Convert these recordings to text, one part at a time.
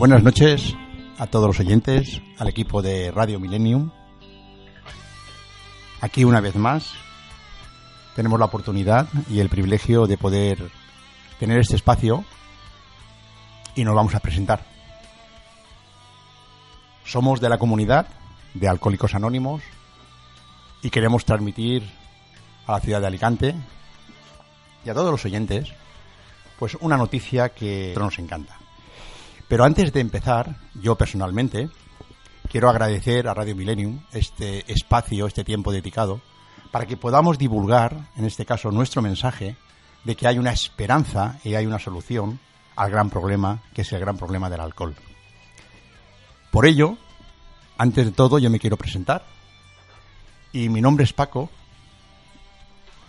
Buenas noches a todos los oyentes, al equipo de Radio Millennium. Aquí una vez más tenemos la oportunidad y el privilegio de poder tener este espacio y nos vamos a presentar. Somos de la comunidad de Alcohólicos Anónimos y queremos transmitir a la ciudad de Alicante y a todos los oyentes pues una noticia que nos encanta. Pero antes de empezar, yo personalmente quiero agradecer a Radio Millennium este espacio, este tiempo dedicado, para que podamos divulgar, en este caso, nuestro mensaje de que hay una esperanza y hay una solución al gran problema, que es el gran problema del alcohol. Por ello, antes de todo, yo me quiero presentar. Y mi nombre es Paco.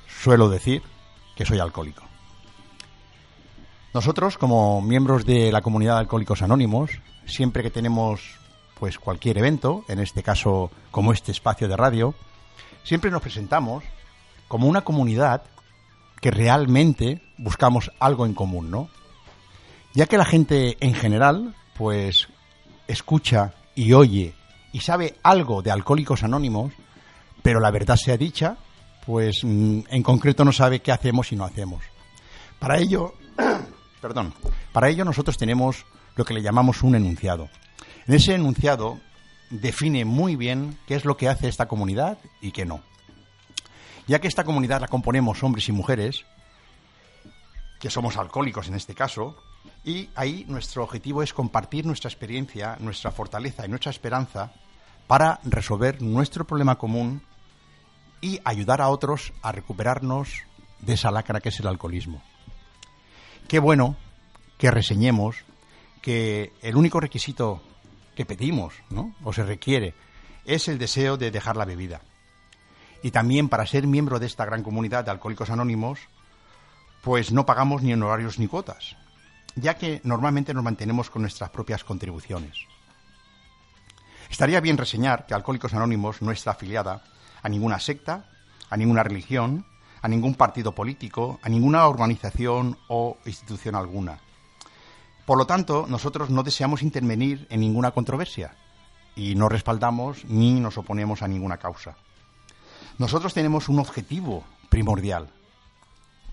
Suelo decir que soy alcohólico. Nosotros, como miembros de la comunidad de Alcohólicos Anónimos, siempre que tenemos pues cualquier evento, en este caso como este espacio de radio, siempre nos presentamos como una comunidad que realmente buscamos algo en común, ¿no? Ya que la gente en general, pues escucha y oye y sabe algo de Alcohólicos Anónimos, pero la verdad sea dicha, pues mm, en concreto no sabe qué hacemos y no hacemos. Para ello, Perdón. Para ello nosotros tenemos lo que le llamamos un enunciado. En ese enunciado define muy bien qué es lo que hace esta comunidad y qué no. Ya que esta comunidad la componemos hombres y mujeres, que somos alcohólicos en este caso, y ahí nuestro objetivo es compartir nuestra experiencia, nuestra fortaleza y nuestra esperanza para resolver nuestro problema común y ayudar a otros a recuperarnos de esa lacra que es el alcoholismo. Qué bueno que reseñemos que el único requisito que pedimos. O se requiere, es el deseo de dejar la bebida. Y también para ser miembro de esta gran comunidad de Alcohólicos Anónimos, pues no pagamos ni honorarios ni cuotas, ya que normalmente nos mantenemos con nuestras propias contribuciones. Estaría bien reseñar que Alcohólicos Anónimos no está afiliada a ninguna secta, a ninguna religión, a ningún partido político, a ninguna organización o institución alguna. Por lo tanto, nosotros no deseamos intervenir en ninguna controversia y no respaldamos ni nos oponemos a ninguna causa. Nosotros tenemos un objetivo primordial,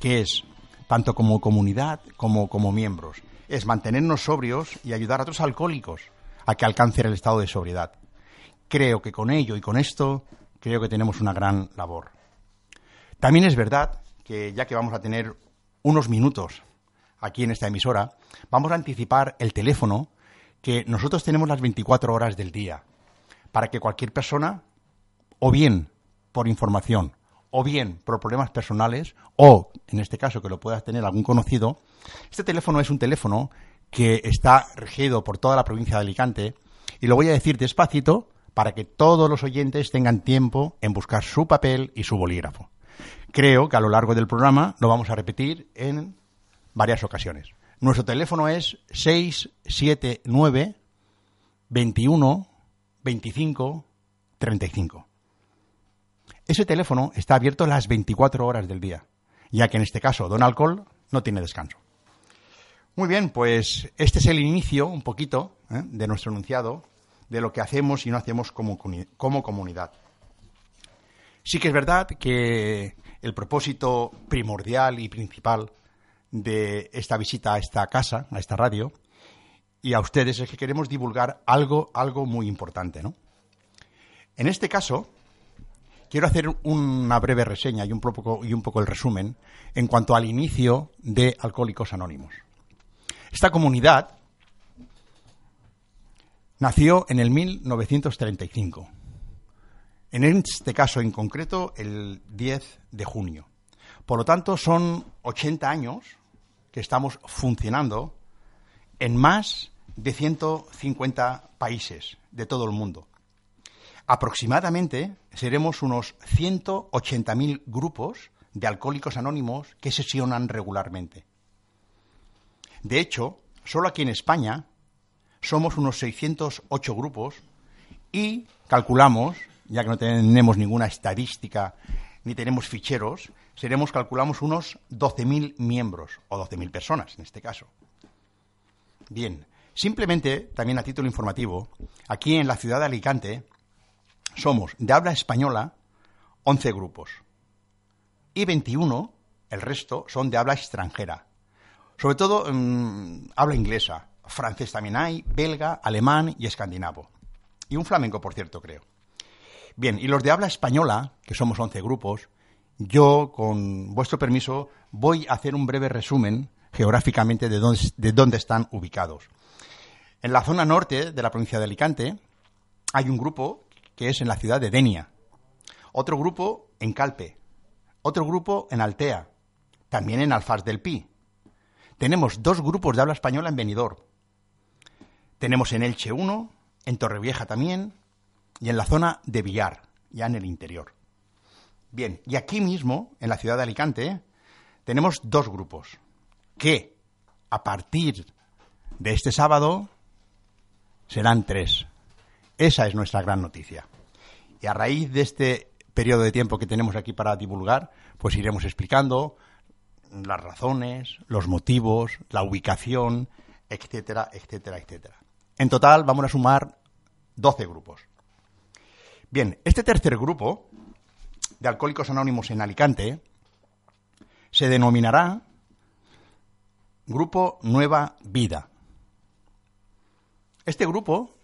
que es, tanto como comunidad como como miembros, es mantenernos sobrios y ayudar a otros alcohólicos a que alcancen el estado de sobriedad. Creo que con ello y con esto, creo que tenemos una gran labor. También es verdad que ya que vamos a tener unos minutos aquí en esta emisora, vamos a anticipar el teléfono que nosotros tenemos las 24 horas del día para que cualquier persona, o bien por información, o bien por problemas personales, o en este caso que lo puedas tener algún conocido, este teléfono es un teléfono que está regido por toda la provincia de Alicante y lo voy a decir despacito para que todos los oyentes tengan tiempo en buscar su papel y su bolígrafo. Creo que a lo largo del programa lo vamos a repetir en varias ocasiones. Nuestro teléfono es 679 21 25 35. Ese teléfono está abierto las 24 horas del día, ya que en este caso Don Alcohol no tiene descanso. Muy bien, pues este es el inicio, un poquito, ¿eh? de nuestro enunciado, de lo que hacemos y no hacemos como, como comunidad. Sí que es verdad que el propósito primordial y principal de esta visita a esta casa, a esta radio, y a ustedes es que queremos divulgar algo, algo muy importante, ¿no? En este caso, quiero hacer una breve reseña y un poco, y un poco el resumen en cuanto al inicio de Alcohólicos Anónimos. Esta comunidad nació en el 1935 en este caso en concreto, el 10 de junio. Por lo tanto, son 80 años que estamos funcionando en más de 150 países de todo el mundo. Aproximadamente seremos unos 180.000 grupos de alcohólicos anónimos que sesionan regularmente. De hecho, solo aquí en España somos unos 608 grupos y calculamos ya que no tenemos ninguna estadística ni tenemos ficheros, seremos, calculamos, unos 12.000 miembros, o 12.000 personas en este caso. Bien, Simplemente, también a título informativo, aquí en la ciudad de Alicante somos de habla española 11 grupos y 21, el resto, son de habla extranjera. Sobre todo mm, habla inglesa, francés también hay, belga, alemán y escandinavo. Y un flamenco, por cierto, creo. Bien, y los de habla española, que somos 11 grupos, yo, con vuestro permiso, voy a hacer un breve resumen geográficamente de dónde, de dónde están ubicados. En la zona norte de la provincia de Alicante hay un grupo que es en la ciudad de Denia, otro grupo en Calpe, otro grupo en Altea, también en Alfaz del Pi. Tenemos dos grupos de habla española en Benidorm. Tenemos en Elche uno, en Torrevieja también, y en la zona de Villar, ya en el interior. Bien, y aquí mismo, en la ciudad de Alicante, tenemos dos grupos que, a partir de este sábado, serán tres. Esa es nuestra gran noticia. Y a raíz de este periodo de tiempo que tenemos aquí para divulgar, pues iremos explicando las razones, los motivos, la ubicación, etcétera, etcétera, etcétera. En total vamos a sumar 12 grupos. Bien, este tercer grupo de Alcohólicos Anónimos en Alicante se denominará Grupo Nueva Vida. Este grupo,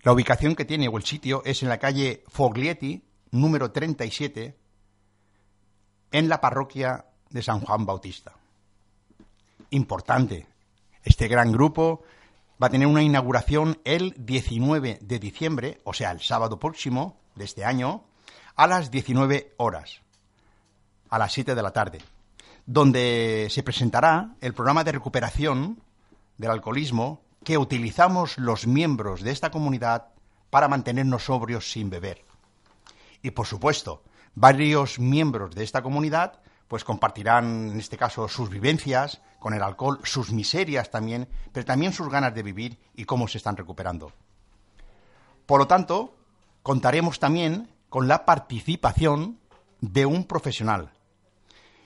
la ubicación que tiene o el sitio es en la calle Foglietti, número 37, en la parroquia de San Juan Bautista. Importante, este gran grupo va a tener una inauguración el 19 de diciembre, o sea, el sábado próximo de este año, a las 19 horas, a las 7 de la tarde, donde se presentará el programa de recuperación del alcoholismo que utilizamos los miembros de esta comunidad para mantenernos sobrios sin beber. Y por supuesto, varios miembros de esta comunidad pues compartirán en este caso sus vivencias con el alcohol, sus miserias también, pero también sus ganas de vivir y cómo se están recuperando. Por lo tanto, contaremos también con la participación de un profesional,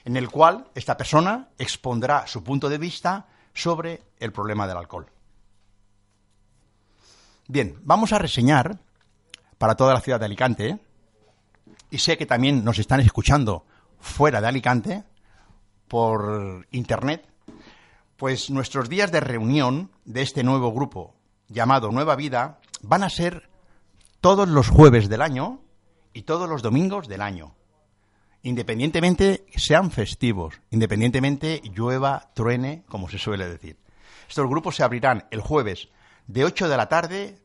en el cual esta persona expondrá su punto de vista sobre el problema del alcohol. Bien, vamos a reseñar para toda la ciudad de Alicante, y sé que también nos están escuchando fuera de Alicante, por Internet, pues nuestros días de reunión de este nuevo grupo llamado Nueva Vida van a ser todos los jueves del año y todos los domingos del año. Independientemente sean festivos, independientemente llueva, truene, como se suele decir. Estos grupos se abrirán el jueves de 8 de la tarde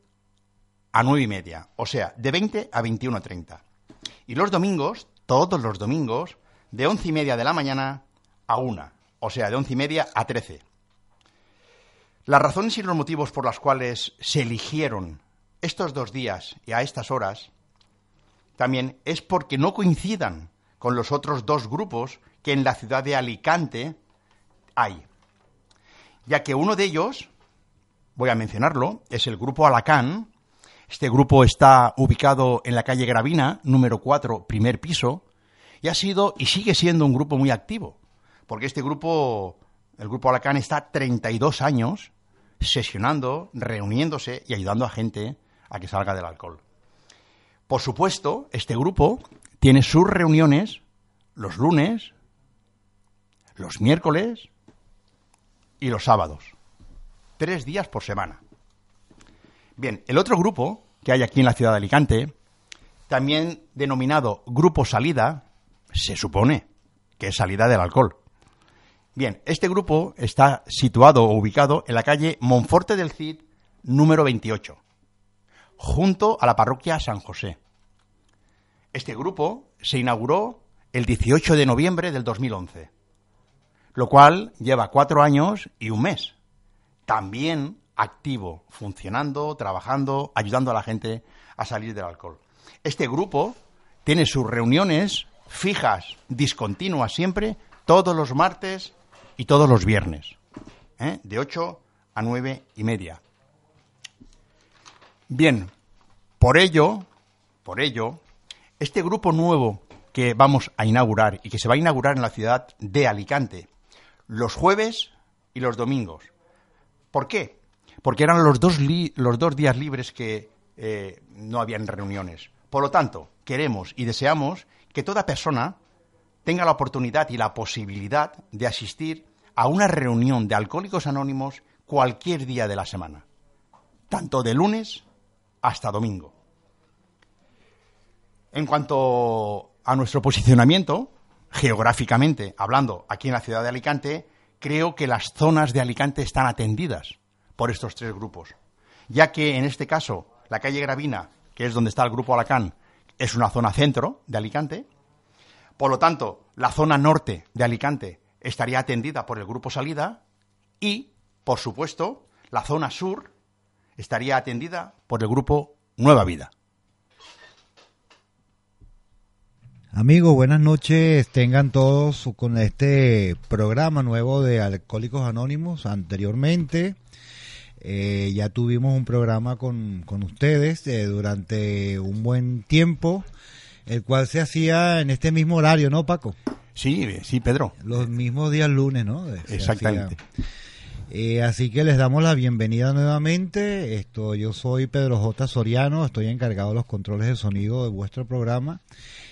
a 9 y media, o sea, de 20 a 21.30. Y los domingos, todos los domingos, de 11 y media de la mañana a 1, o sea, de 11 y media a 13. Las razones y los motivos por las cuales se eligieron estos dos días y a estas horas también es porque no coincidan con los otros dos grupos que en la ciudad de Alicante hay. Ya que uno de ellos, voy a mencionarlo, es el grupo Alacán. Este grupo está ubicado en la calle Gravina, número 4, primer piso, y ha sido y sigue siendo un grupo muy activo, porque este grupo, el grupo Alacán, está 32 años sesionando, reuniéndose y ayudando a gente a que salga del alcohol. Por supuesto, este grupo tiene sus reuniones los lunes, los miércoles y los sábados. Tres días por semana. Bien, el otro grupo que hay aquí en la ciudad de Alicante, también denominado Grupo Salida, se supone que es salida del alcohol. Bien, este grupo está situado o ubicado en la calle Monforte del Cid, número 28 junto a la parroquia San José. Este grupo se inauguró el 18 de noviembre del 2011, lo cual lleva cuatro años y un mes. También activo, funcionando, trabajando, ayudando a la gente a salir del alcohol. Este grupo tiene sus reuniones fijas, discontinuas siempre, todos los martes y todos los viernes, ¿eh? de 8 a nueve y media. Bien, por ello, por ello, este grupo nuevo que vamos a inaugurar y que se va a inaugurar en la ciudad de Alicante los jueves y los domingos. ¿Por qué? porque eran los dos, los dos días libres que eh, no habían reuniones. Por lo tanto, queremos y deseamos que toda persona tenga la oportunidad y la posibilidad de asistir a una reunión de alcohólicos anónimos cualquier día de la semana, tanto de lunes hasta domingo. En cuanto a nuestro posicionamiento, geográficamente hablando, aquí en la ciudad de Alicante, creo que las zonas de Alicante están atendidas por estos tres grupos, ya que en este caso la calle Gravina, que es donde está el grupo Alacán, es una zona centro de Alicante, por lo tanto, la zona norte de Alicante estaría atendida por el grupo Salida y, por supuesto, la zona sur estaría atendida por el grupo Nueva Vida. Amigos, buenas noches. Tengan todos con este programa nuevo de Alcohólicos Anónimos. Anteriormente eh, ya tuvimos un programa con, ustedes eh, durante un buen tiempo, el cual se hacía en este mismo horario, ¿no, Paco? Sí, sí, Pedro. Los mismos días lunes, ¿no? Exactamente. Eh, así que les damos la bienvenida nuevamente. Esto, yo soy Pedro J. Soriano, estoy encargado de los controles de sonido de vuestro programa.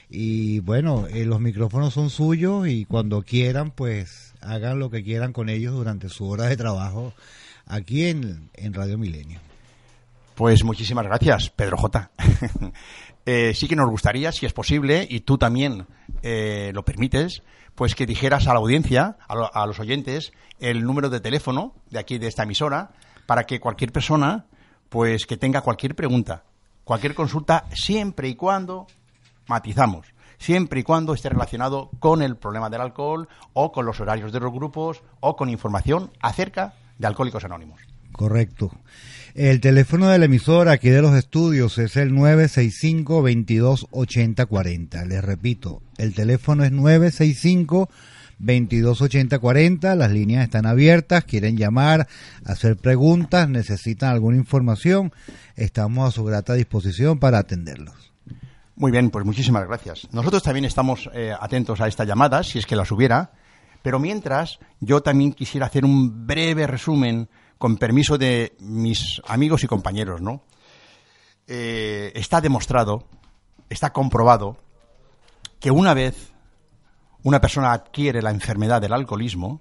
Y bueno, eh, los micrófonos son suyos y cuando quieran, pues hagan lo que quieran con ellos durante su hora de trabajo aquí en, Radio Milenio. Pues muchísimas gracias, Pedro J. Eh, sí que nos gustaría, si es posible, y tú también eh, lo permites, pues que dijeras a la audiencia, a, los oyentes, el número de teléfono de aquí, de esta emisora, para que cualquier persona, pues que tenga cualquier pregunta, cualquier consulta, siempre y cuando matizamos, siempre y cuando esté relacionado con el problema del alcohol o con los horarios de los grupos o con información acerca Alcohólicos Anónimos. Correcto. El teléfono de la emisora aquí de los estudios es el 965 22 40. Les repito, el teléfono es 965 22 40. Las líneas están abiertas. Quieren llamar, hacer preguntas, necesitan alguna información. Estamos a su grata disposición para atenderlos. Muy bien, pues muchísimas gracias. Nosotros también estamos eh, atentos a esta llamada, si es que las hubiera, pero mientras yo también quisiera hacer un breve resumen, con permiso de mis amigos y compañeros, ¿no? Eh, está demostrado, está comprobado, que una vez una persona adquiere la enfermedad del alcoholismo,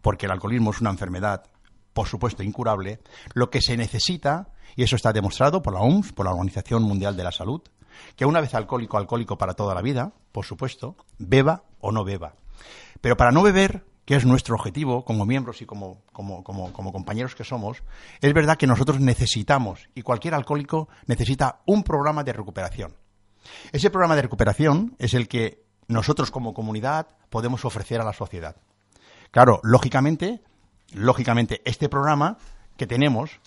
porque el alcoholismo es una enfermedad, por supuesto, incurable, lo que se necesita, y eso está demostrado por la OMS, por la Organización Mundial de la Salud, que una vez alcohólico, alcohólico para toda la vida, por supuesto, beba o no beba. Pero para no beber, que es nuestro objetivo como miembros y como, como, como, compañeros que somos, es verdad que nosotros necesitamos, y cualquier alcohólico necesita un programa de recuperación. Ese programa de recuperación es el que nosotros como comunidad podemos ofrecer a la sociedad. Claro, lógicamente, lógicamente este programa que tenemos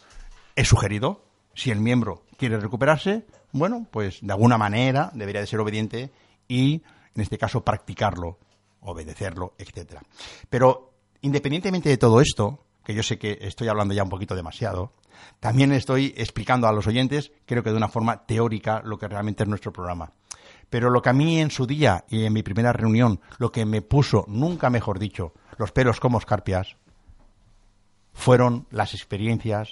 es sugerido. Si el miembro quiere recuperarse, bueno, pues de alguna manera debería de ser obediente y, en este caso, practicarlo, obedecerlo, etcétera. Pero, independientemente de todo esto, que yo sé que estoy hablando ya un poquito demasiado, también estoy explicando a los oyentes, creo que de una forma teórica, lo que realmente es nuestro programa. Pero lo que a mí en su día y en mi primera reunión, lo que me puso, nunca mejor dicho, los pelos como escarpias, fueron las experiencias,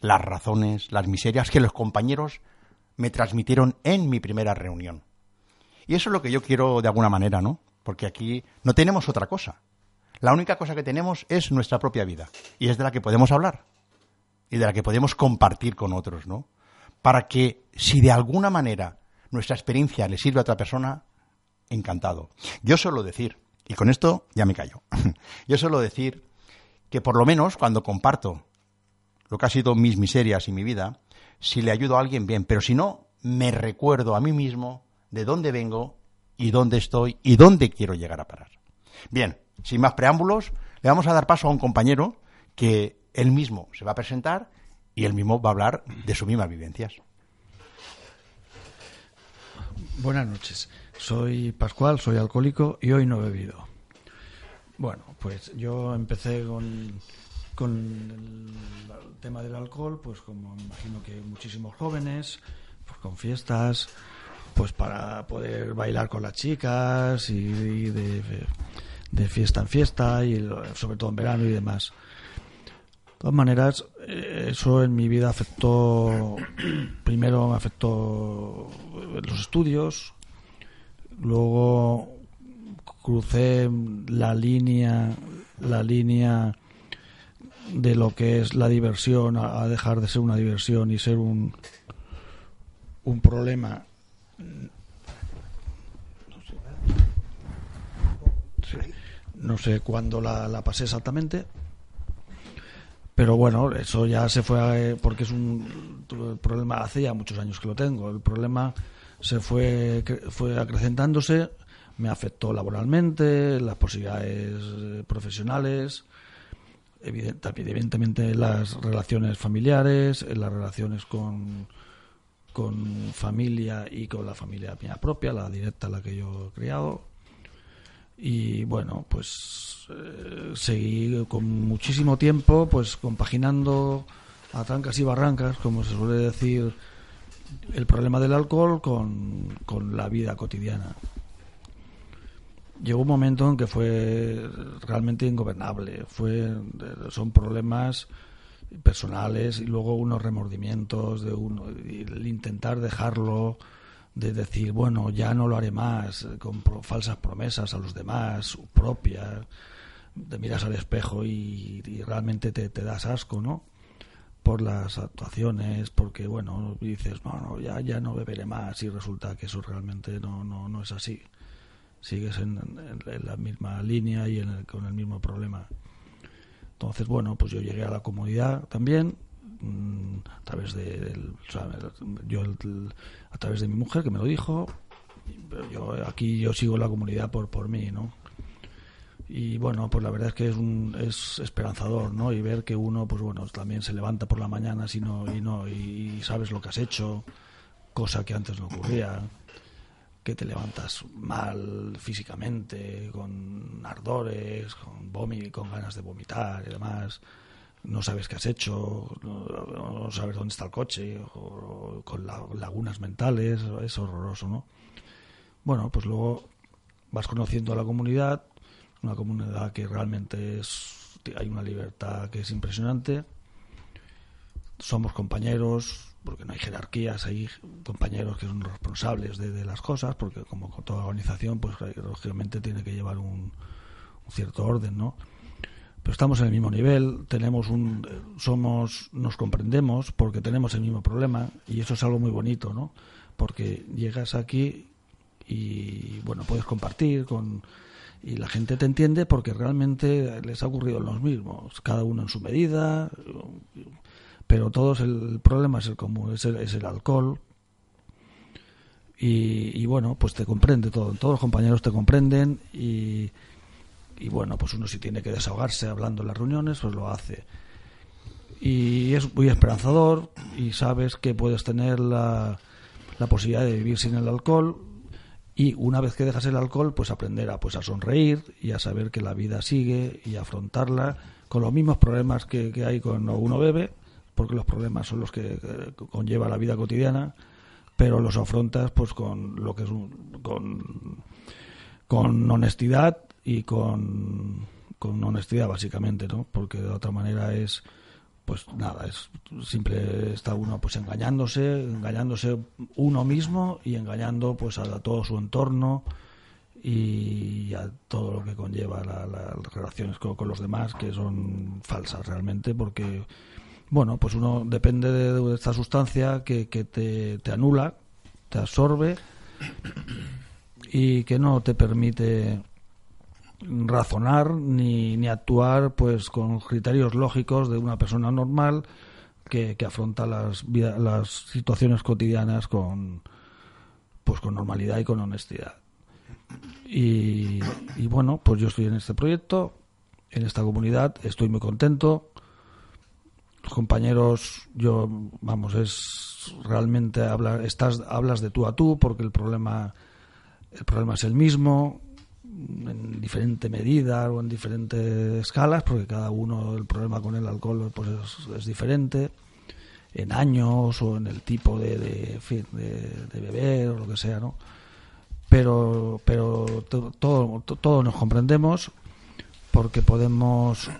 las razones, las miserias que los compañeros me transmitieron en mi primera reunión. Y eso es lo que yo quiero de alguna manera, ¿no? Porque aquí no tenemos otra cosa. La única cosa que tenemos es nuestra propia vida. Y es de la que podemos hablar. Y de la que podemos compartir con otros, ¿no? Para que, si de alguna manera nuestra experiencia le sirve a otra persona, encantado. Yo suelo decir, y con esto ya me callo, yo suelo decir que por lo menos cuando comparto lo que ha sido mis miserias y mi vida, si le ayudo a alguien, bien, pero si no, me recuerdo a mí mismo de dónde vengo y dónde estoy y dónde quiero llegar a parar. Bien, sin más preámbulos, le vamos a dar paso a un compañero que él mismo se va a presentar y él mismo va a hablar de sus mismas vivencias. Buenas noches. Soy Pascual, soy alcohólico y hoy no he bebido. Bueno, pues yo empecé con con el, tema del alcohol, pues como imagino que muchísimos jóvenes, pues con fiestas, pues para poder bailar con las chicas y, de, fiesta en fiesta y sobre todo en verano y demás. todas maneras, eh, eso en mi vida afectó, primero me afectó los estudios, luego crucé la línea, la línea de lo que es la diversión a, dejar de ser una diversión y ser un, un problema. No sé, cuándo la, la pasé exactamente, pero bueno, eso ya se fue porque es un problema hace ya muchos años que lo tengo. El problema se fue fue acrecentándose, me afectó laboralmente, las posibilidades eh, profesionales, evidentemente las relaciones familiares, las relaciones con, con familia y con la familia mía propia, la directa, la que yo he criado. Y bueno, pues eh, seguí con muchísimo tiempo, pues compaginando a trancas y barrancas, como se suele decir, el problema del alcohol con, con la vida cotidiana llegó un momento en que fue realmente ingobernable. Fue, son problemas personales y luego unos remordimientos de uno, el intentar dejarlo, de decir, bueno, ya no lo haré más, con falsas promesas a los demás, propias, te miras al espejo y, realmente te, das asco, ¿no? Por las actuaciones, porque, bueno, dices, no, no, ya, ya no beberé más y resulta que eso realmente no, no, no es así sigues en, la misma línea y con el mismo problema. Entonces, bueno, pues yo llegué a la comunidad también mm, a través de yo a través de mi mujer que me lo dijo. Yo aquí yo sigo la comunidad por por mí, ¿no? Y bueno, pues la verdad es que es un, es esperanzador, ¿no? Y ver que uno, pues bueno, también se levanta por la mañana si no y no y sabes lo que has hecho, cosa que antes no ocurría que te levantas mal físicamente, con ardores, con con ganas de vomitar y demás, no sabes qué has hecho, no, sabes dónde está el coche, o, con lagunas mentales, es horroroso, ¿no? Bueno, pues luego vas conociendo a la comunidad, una comunidad que realmente es, hay una libertad que es impresionante, somos compañeros, porque no hay jerarquías, hay compañeros que son responsables de, las cosas, porque como con toda organización, pues lógicamente tiene que llevar un, cierto orden, ¿no? Pero estamos en el mismo nivel, tenemos un, somos, nos comprendemos porque tenemos el mismo problema y eso es algo muy bonito, ¿no? Porque llegas aquí y bueno puedes compartir con y la gente te entiende porque realmente les ha ocurrido los mismos, cada uno en su medida, pero todos el, problema es el común, es el, alcohol. Y, bueno, pues te comprende todo, todos los compañeros te comprenden y, y bueno, pues uno si tiene que desahogarse hablando en las reuniones, pues lo hace. Y es muy esperanzador y sabes que puedes tener la, la posibilidad de vivir sin el alcohol y una vez que dejas el alcohol, pues aprender a, pues a sonreír y a saber que la vida sigue y afrontarla con los mismos problemas que, que hay cuando uno bebe, porque los problemas son los que eh, conlleva la vida cotidiana, pero los afrontas pues con lo que es con, con honestidad y con, con honestidad básicamente, ¿no? Porque de otra manera es pues nada, es simple está uno pues engañándose, engañándose uno mismo y engañando pues a, todo su entorno y a todo lo que conlleva las relaciones con, con, los demás que son falsas realmente porque bueno, pues uno depende de, esta sustancia que, te, te, anula, te absorbe y que no te permite razonar ni, ni actuar pues con criterios lógicos de una persona normal que, que afronta las, las situaciones cotidianas con pues con normalidad y con honestidad. Y, y bueno, pues yo estoy en este proyecto, en esta comunidad, estoy muy contento compañeros, yo, vamos, es realmente hablar, estás, hablas de tú a tú porque el problema, el problema es el mismo en diferente medida o en diferentes escalas, porque cada uno el problema con el alcohol pues es, diferente, en años o en el tipo de, de, de, beber o lo que sea, ¿no? Pero, pero todo, todo nos comprendemos porque podemos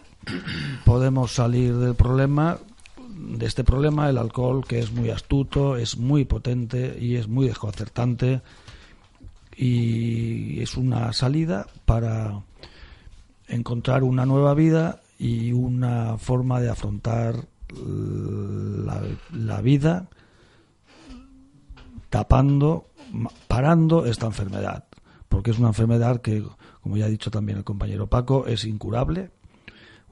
podemos salir del problema de este problema el alcohol que es muy astuto es muy potente y es muy desconcertante y es una salida para encontrar una nueva vida y una forma de afrontar la, vida tapando, parando esta enfermedad, porque es una enfermedad que, como ya ha dicho también el compañero Paco, es incurable.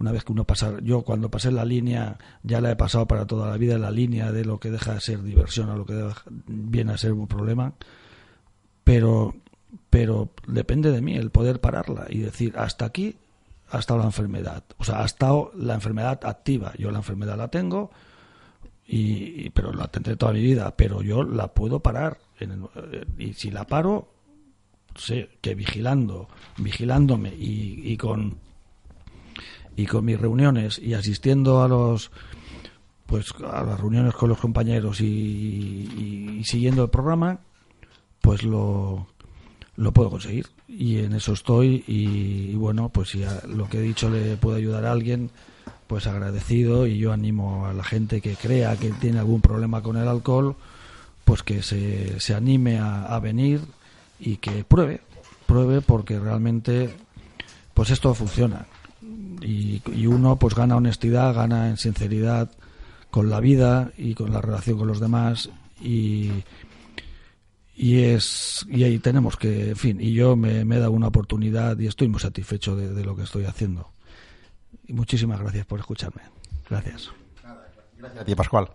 Una vez que uno pasa, yo cuando pasé la línea, ya la he pasado para toda la vida, la línea de lo que deja de ser diversión a lo que viene a ser un problema, pero, pero depende de mí el poder pararla y decir, hasta aquí ha estado la enfermedad. O sea, ha estado la enfermedad activa. Yo la enfermedad la tengo, y, pero la tendré toda mi vida, pero yo la puedo parar. y si la paro, sé que vigilando, vigilándome y, con y con mis reuniones y asistiendo a los pues a las reuniones con los compañeros y siguiendo el programa, pues lo lo puedo conseguir. Y en eso estoy y, bueno pues si lo que he dicho le puede ayudar a alguien pues agradecido y yo animo a la gente que crea que tiene algún problema con el alcohol pues que se, se anime a, venir y que pruebe pruebe porque realmente pues esto funciona y, y uno pues gana honestidad gana en sinceridad con la vida y con la relación con los demás y, y es y ahí tenemos que en fin y yo me, me he dado una oportunidad y estoy muy satisfecho de, lo que estoy haciendo. Y muchísimas gracias por escucharme. Gracias. Gracias a ti Pascual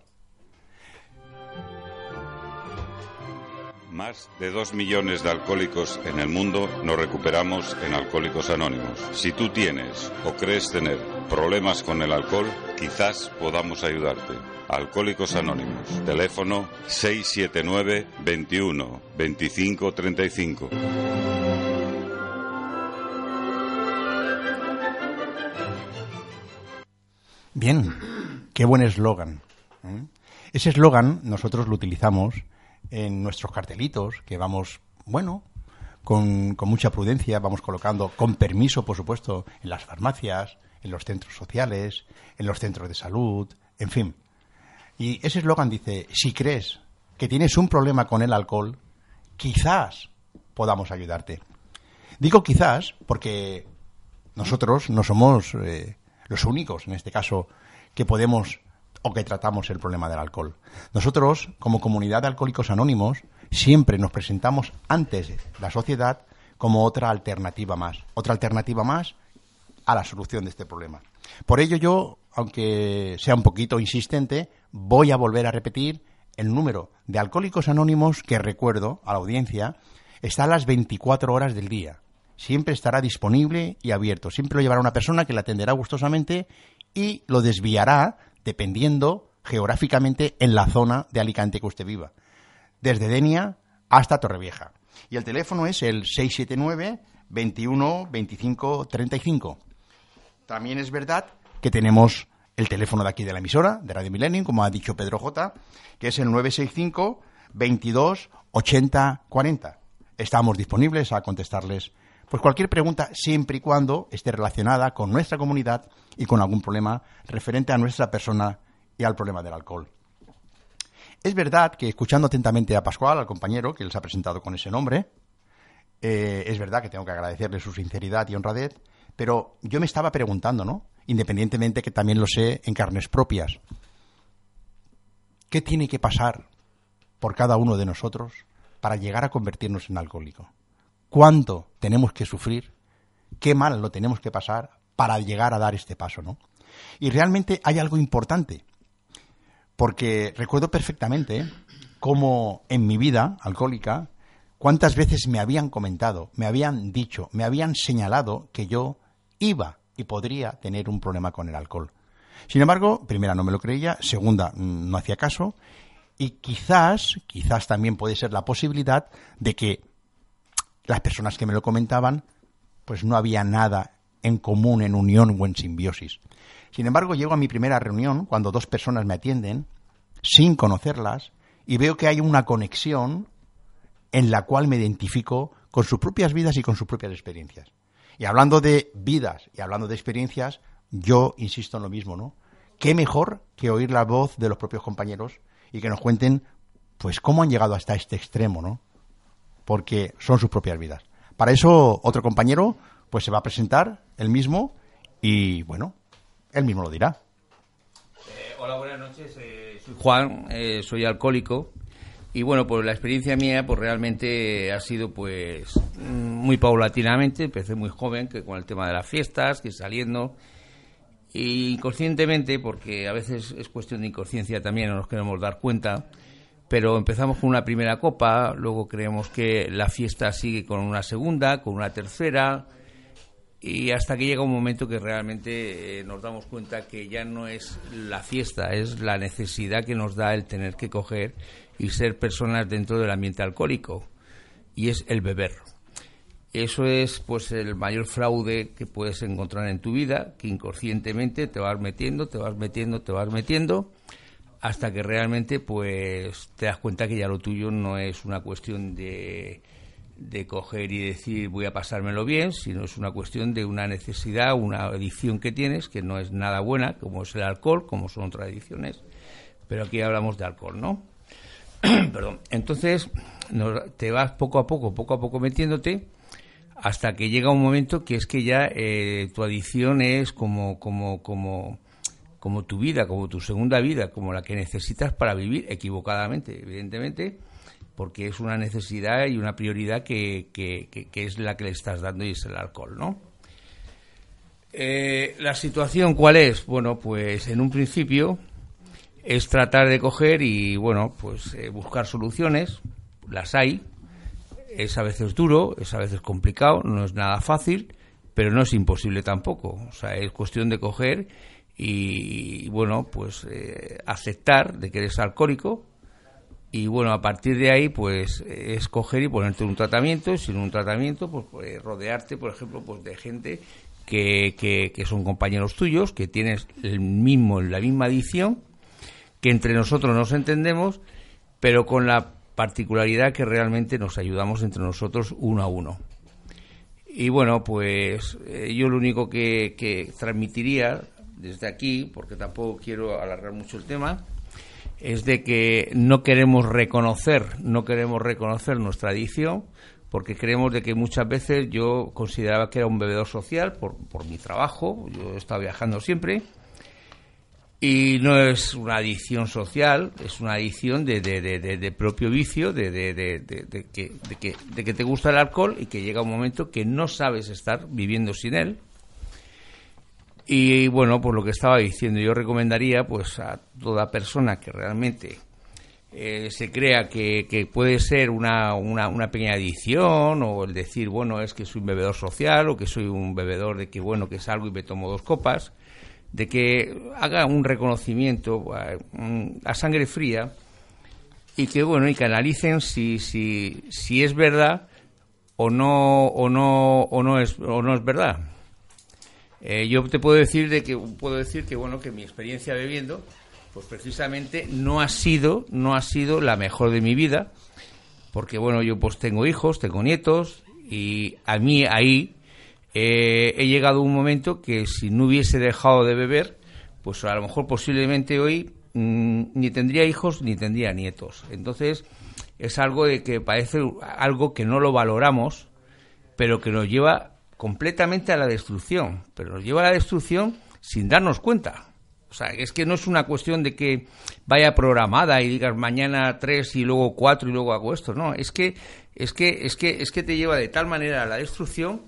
Más de dos millones de alcohólicos en el mundo nos recuperamos en Alcohólicos Anónimos. Si tú tienes o crees tener problemas con el alcohol, quizás podamos ayudarte. Alcohólicos Anónimos. Teléfono 679 21 25 35. Bien, qué buen eslogan. ¿eh? Ese eslogan nosotros lo utilizamos en nuestros cartelitos, que vamos, bueno, con, con, mucha prudencia, vamos colocando, con permiso, por supuesto, en las farmacias, en los centros sociales, en los centros de salud, en fin. Y ese eslogan dice, si crees que tienes un problema con el alcohol, quizás podamos ayudarte. Digo quizás porque nosotros no somos eh, los únicos, en este caso, que podemos o que tratamos el problema del alcohol. Nosotros, como comunidad de alcohólicos anónimos, siempre nos presentamos antes la sociedad como otra alternativa más, otra alternativa más a la solución de este problema. Por ello yo, aunque sea un poquito insistente, voy a volver a repetir el número de alcohólicos anónimos que recuerdo a la audiencia está a las 24 horas del día. Siempre estará disponible y abierto. Siempre lo llevará una persona que le atenderá gustosamente y lo desviará dependiendo geográficamente en la zona de Alicante que usted viva. Desde Denia hasta Torrevieja. Y el teléfono es el 679 21 25 35. También es verdad que tenemos el teléfono de aquí de la emisora, de Radio Millennium, como ha dicho Pedro J, que es el 965 22 80 40. Estamos disponibles a contestarles pues cualquier pregunta siempre y cuando esté relacionada con nuestra comunidad y con algún problema referente a nuestra persona y al problema del alcohol. Es verdad que escuchando atentamente a Pascual, al compañero que les ha presentado con ese nombre, eh, es verdad que tengo que agradecerle su sinceridad y honradez, pero yo me estaba preguntando, ¿no? independientemente que también lo sé en carnes propias. ¿Qué tiene que pasar por cada uno de nosotros para llegar a convertirnos en alcohólico? ¿Cuánto tenemos que sufrir? ¿Qué mal lo tenemos que pasar para llegar a dar este paso, no? Y realmente hay algo importante, porque recuerdo perfectamente cómo en mi vida alcohólica, cuántas veces me habían comentado, me habían dicho, me habían señalado que yo iba y podría tener un problema con el alcohol. Sin embargo, primera no me lo creía, segunda no hacía caso y quizás, quizás también puede ser la posibilidad de que las personas que me lo comentaban pues no había nada en común, en unión o en simbiosis. Sin embargo, llego a mi primera reunión cuando dos personas me atienden sin conocerlas y veo que hay una conexión en la cual me identifico con sus propias vidas y con sus propias experiencias. Y hablando de vidas y hablando de experiencias, yo insisto en lo mismo, ¿no? ¿Qué mejor que oír la voz de los propios compañeros y que nos cuenten, pues, cómo han llegado hasta este extremo, ¿no? Porque son sus propias vidas. Para eso, otro compañero, pues se va a presentar, él mismo, y bueno, él mismo lo dirá. Eh, hola, buenas noches. Eh, soy Juan, eh, soy alcohólico. Y bueno, pues la experiencia mía, pues realmente ha sido pues muy paulatinamente. Empecé muy joven, que con el tema de las fiestas, que saliendo. Y inconscientemente, porque a veces es cuestión de inconsciencia también, no nos queremos dar cuenta. Pero empezamos con una primera copa, luego creemos que la fiesta sigue con una segunda, con una tercera, y hasta que llega un momento que realmente eh, nos damos cuenta que ya no es la fiesta, es la necesidad que nos da el tener que coger y ser personas dentro del ambiente alcohólico y es el beber. Eso es pues el mayor fraude que puedes encontrar en tu vida, que inconscientemente te vas metiendo, te vas metiendo, te vas metiendo hasta que realmente pues te das cuenta que ya lo tuyo no es una cuestión de de coger y decir voy a pasármelo bien, sino es una cuestión de una necesidad, una adicción que tienes, que no es nada buena, como es el alcohol, como son otras adicciones, pero aquí hablamos de alcohol, ¿no? Perdón. Entonces, te vas poco a poco, poco a poco metiéndote, hasta que llega un momento que es que ya eh, tu adicción es como, como, como, como tu vida, como tu segunda vida, como la que necesitas para vivir equivocadamente, evidentemente porque es una necesidad y una prioridad que, es la que le estás dando y es el alcohol, ¿no? Eh, la situación cuál es? Bueno, pues en un principio es tratar de coger y, bueno, pues eh, buscar soluciones, las hay, es a veces duro, es a veces complicado, no es nada fácil, pero no es imposible tampoco, o sea, es cuestión de coger y, bueno, pues eh, aceptar de que eres alcohólico, y bueno, a partir de ahí, pues escoger y ponerte un tratamiento, y sin un tratamiento, pues, pues, rodearte, por ejemplo, pues de gente que, que, son compañeros tuyos, que tienes el mismo, la misma adicción, que entre nosotros nos entendemos, pero con la particularidad que realmente nos ayudamos entre nosotros uno a uno. Y bueno, pues eh, yo lo único que, que transmitiría desde aquí, porque tampoco quiero alargar mucho el tema, es de que no queremos reconocer, no queremos reconocer nuestra adicción porque creemos de que muchas veces yo consideraba que era un bebedor social por, por mi trabajo, yo he estado viajando siempre y no es una adicción social, es una adicción de, de, de, propio vicio, de, que, que, de que te gusta el alcohol y que llega un momento que no sabes estar viviendo sin él y bueno, por lo que estaba diciendo, yo recomendaría pues a toda persona que realmente eh, se crea que, que puede ser una, una, una, pequeña adicción o el decir, bueno, es que soy un bebedor social o que soy un bebedor de que, bueno, que salgo y me tomo dos copas, de que haga un reconocimiento a, sangre fría y que, bueno, y que analicen si, si, si es verdad o no, o no, o no es, o no es verdad eh, yo te puedo decir de que puedo decir que bueno que mi experiencia bebiendo, pues precisamente no ha sido no ha sido la mejor de mi vida, porque bueno yo pues tengo hijos, tengo nietos y a mí ahí eh, he llegado un momento que si no hubiese dejado de beber, pues a lo mejor posiblemente hoy mm, ni tendría hijos ni tendría nietos. Entonces es algo de que parece algo que no lo valoramos, pero que nos lleva completamente a la destrucción, pero nos lleva a la destrucción sin darnos cuenta. O sea, es que no es una cuestión de que vaya programada y digas mañana tres y luego cuatro y luego hago esto, no, es que es que es que es que te lleva de tal manera a la destrucción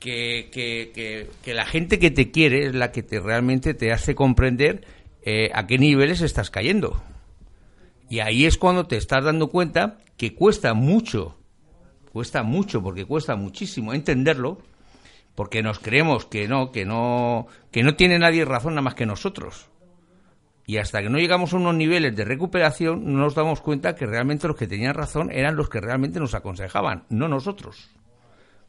que, que, que, la gente que te quiere es la que te realmente te hace comprender eh, a qué niveles estás cayendo. Y ahí es cuando te estás dando cuenta que cuesta mucho cuesta mucho, porque cuesta muchísimo entenderlo, porque nos creemos que no, que no, que no tiene nadie razón nada más que nosotros. Y hasta que no llegamos a unos niveles de recuperación, no nos damos cuenta que realmente los que tenían razón eran los que realmente nos aconsejaban, no nosotros.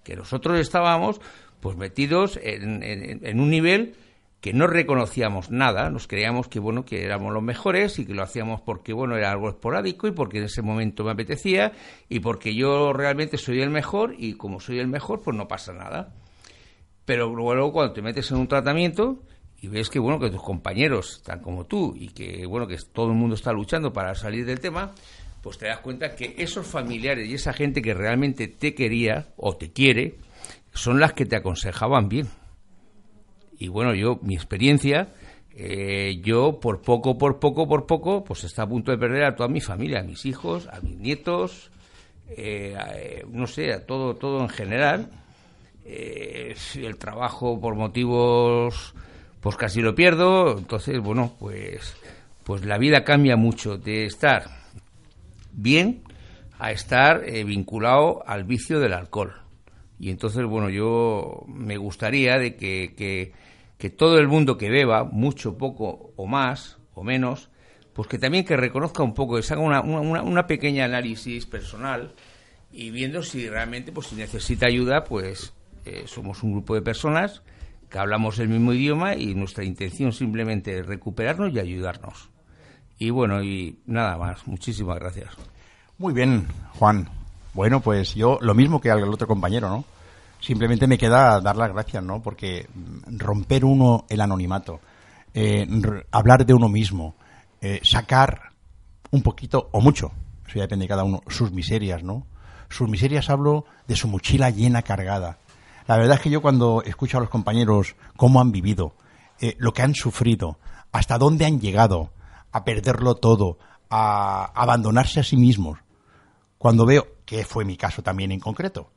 Que nosotros estábamos pues metidos en, en un nivel que no reconocíamos nada, nos creíamos que bueno, que éramos los mejores y que lo hacíamos porque bueno, era algo esporádico y porque en ese momento me apetecía y porque yo realmente soy el mejor y como soy el mejor, pues no pasa nada. Pero luego cuando te metes en un tratamiento y ves que bueno que tus compañeros están como tú y que bueno que todo el mundo está luchando para salir del tema, pues te das cuenta que esos familiares y esa gente que realmente te quería o te quiere son las que te aconsejaban bien. Y bueno, yo, mi experiencia, eh, yo por poco, por poco, por poco, pues está a punto de perder a toda mi familia, a mis hijos, a mis nietos, eh, eh, no sé, a todo, todo en general. el trabajo por motivos, pues casi lo pierdo. Entonces, bueno, pues, pues la vida cambia mucho de estar bien a estar vinculado al vicio del alcohol. Y entonces, bueno, yo me gustaría de que, que, todo el mundo que beba, mucho, poco o más o menos, pues que también que reconozca un poco, que se haga una, una, una pequeña análisis personal y viendo si realmente, pues si necesita ayuda, pues eh, somos un grupo de personas que hablamos el mismo idioma y nuestra intención simplemente es recuperarnos y ayudarnos. Y bueno, y nada más. Muchísimas gracias. Muy bien, Juan. Bueno, pues yo lo mismo que al otro compañero, ¿no? Simplemente me queda dar las gracias, ¿no? Porque romper uno el anonimato, eh, hablar de uno mismo, eh, sacar un poquito o mucho, eso ya depende de cada uno, sus miserias, ¿no? Sus miserias hablo de su mochila llena cargada. La verdad es que yo cuando escucho a los compañeros cómo han vivido, eh, lo que han sufrido, hasta dónde han llegado, a perderlo todo, a abandonarse a sí mismos, cuando veo que fue mi caso también en concreto.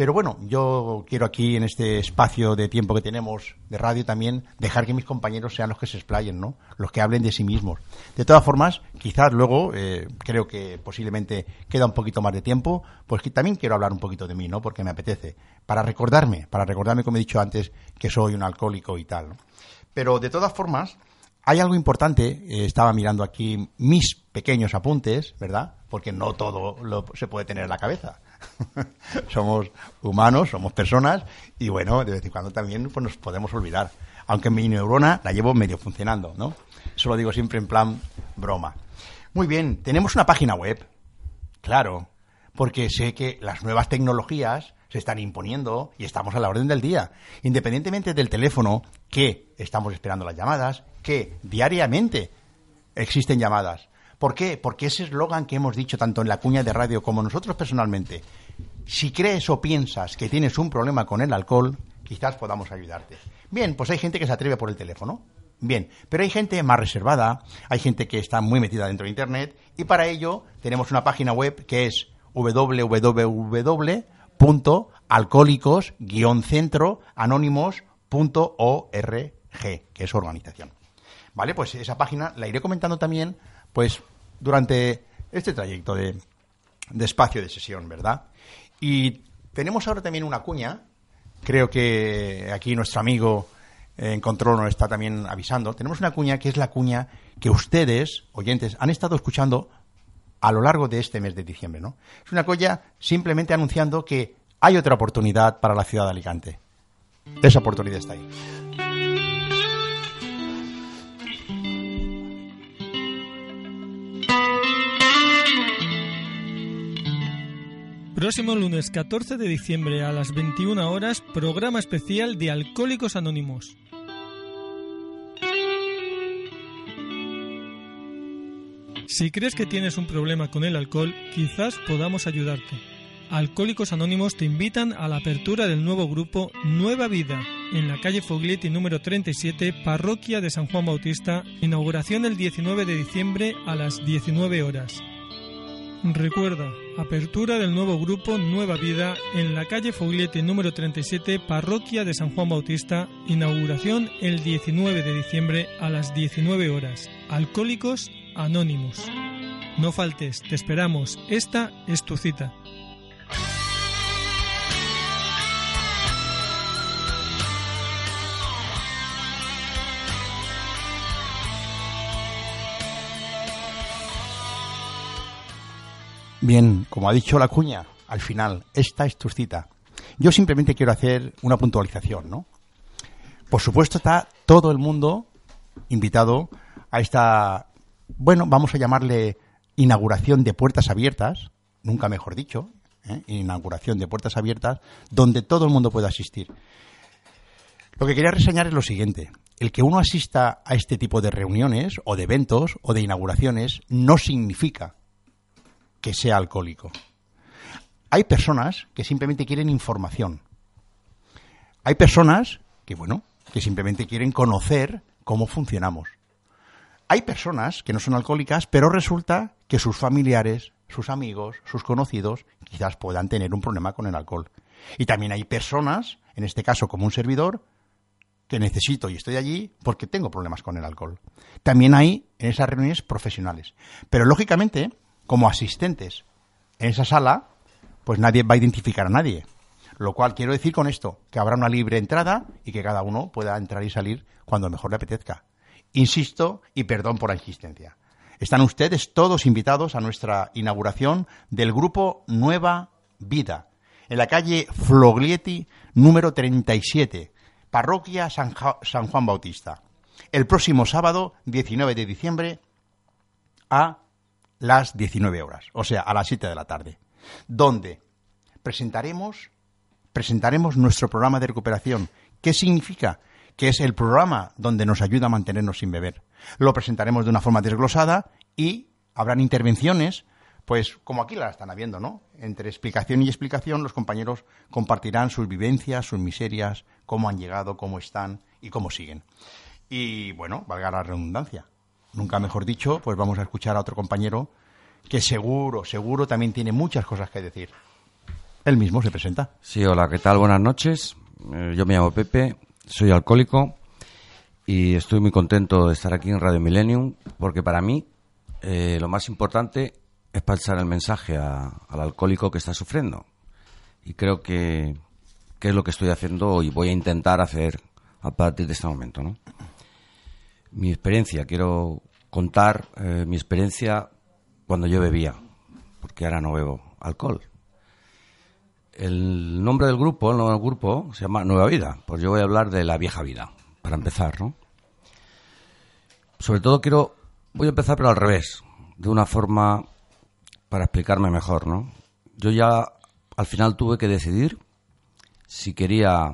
Pero bueno, yo quiero aquí en este espacio de tiempo que tenemos de radio también dejar que mis compañeros sean los que se explayen, ¿no? Los que hablen de sí mismos. De todas formas, quizás luego, eh, creo que posiblemente queda un poquito más de tiempo, pues que también quiero hablar un poquito de mí, ¿no? Porque me apetece. Para recordarme, para recordarme, como he dicho antes, que soy un alcohólico y tal. Pero de todas formas, hay algo importante, eh, estaba mirando aquí mis pequeños apuntes, ¿verdad? Porque no todo lo, se puede tener en la cabeza. somos humanos, somos personas y bueno, de vez en cuando también pues, nos podemos olvidar. Aunque mi neurona la llevo medio funcionando, ¿no? Eso lo digo siempre en plan broma. Muy bien, tenemos una página web. Claro, porque sé que las nuevas tecnologías se están imponiendo y estamos a la orden del día. Independientemente del teléfono, que estamos esperando las llamadas, que diariamente existen llamadas. ¿Por qué? Porque ese eslogan que hemos dicho tanto en la cuña de radio como nosotros personalmente, si crees o piensas que tienes un problema con el alcohol, quizás podamos ayudarte. Bien, pues hay gente que se atreve por el teléfono. Bien, pero hay gente más reservada, hay gente que está muy metida dentro de Internet y para ello tenemos una página web que es www alcohólicos-centro anónimos.org, que es organización. Vale, pues esa página la iré comentando también, pues, durante este trayecto de, espacio de sesión, ¿verdad? Y tenemos ahora también una cuña, creo que aquí nuestro amigo en control nos está también avisando. Tenemos una cuña que es la cuña que ustedes, oyentes, han estado escuchando a lo largo de este mes de diciembre. ¿no? Es una colla simplemente anunciando que hay otra oportunidad para la ciudad de Alicante. Esa oportunidad está ahí. Próximo lunes 14 de diciembre a las 21 horas, programa especial de Alcohólicos Anónimos. Si crees que tienes un problema con el alcohol, quizás podamos ayudarte. Alcohólicos Anónimos te invitan a la apertura del nuevo grupo Nueva Vida en la calle Foglietti número 37, Parroquia de San Juan Bautista, inauguración el 19 de diciembre a las 19 horas. Recuerda, apertura del nuevo grupo Nueva Vida en la calle Foglietti número 37, Parroquia de San Juan Bautista, inauguración el 19 de diciembre a las 19 horas. Alcohólicos Anónimos. No faltes, te esperamos. Esta es tu cita. Bien, como ha dicho la cuña, al final, esta es tu cita. Yo simplemente quiero hacer una puntualización, ¿no? Por supuesto está todo el mundo invitado a esta bueno, vamos a llamarle inauguración de puertas abiertas, nunca mejor dicho, ¿eh? inauguración de puertas abiertas, donde todo el mundo puede asistir. Lo que quería reseñar es lo siguiente. el que uno asista a este tipo de reuniones o de eventos o de inauguraciones no significa que sea alcohólico. Hay personas que simplemente quieren información. Hay personas que, bueno, que simplemente quieren conocer cómo funcionamos. Hay personas que no son alcohólicas, pero resulta que sus familiares, sus amigos, sus conocidos, quizás puedan tener un problema con el alcohol. Y también hay personas, en este caso como un servidor, que necesito y estoy allí porque tengo problemas con el alcohol. También hay en esas reuniones profesionales. Pero lógicamente, como asistentes en esa sala, pues nadie va a identificar a nadie. Lo cual quiero decir con esto, que habrá una libre entrada y que cada uno pueda entrar y salir cuando mejor le apetezca. Insisto y perdón por la insistencia. Están ustedes todos invitados a nuestra inauguración del grupo Nueva Vida, en la calle Floglietti número 37, Parroquia San, Juan Bautista. El próximo sábado, 19 de diciembre, a las 19 horas, o sea, a las 7 de la tarde, donde presentaremos, presentaremos nuestro programa de recuperación. ¿Qué significa? Que es el programa donde nos ayuda a mantenernos sin beber. Lo presentaremos de una forma desglosada y habrán intervenciones pues como aquí la están habiendo, ¿no? Entre explicación y explicación, los compañeros compartirán sus vivencias, sus miserias, cómo han llegado, cómo están y cómo siguen. Y bueno, valga la redundancia. Nunca mejor dicho, pues vamos a escuchar a otro compañero que seguro, seguro también tiene muchas cosas que decir. Él mismo se presenta. Sí, hola, ¿qué tal? Buenas noches. Eh, yo me llamo Pepe, soy alcohólico y estoy muy contento de estar aquí en Radio Millennium porque para mí eh, lo más importante es pasar el mensaje al alcohólico que está sufriendo. Y creo que, es lo que estoy haciendo y voy a intentar hacer a partir de este momento. ¿no? Mi experiencia, quiero contar eh, mi experiencia cuando yo bebía, porque ahora no bebo alcohol. El nombre del grupo, el nuevo grupo, se llama Nueva Vida. Pues yo voy a hablar de la vieja vida, para empezar, ¿no? Sobre todo quiero, voy a empezar pero al revés, de una forma para explicarme mejor, ¿no? Yo ya al final tuve que decidir si quería...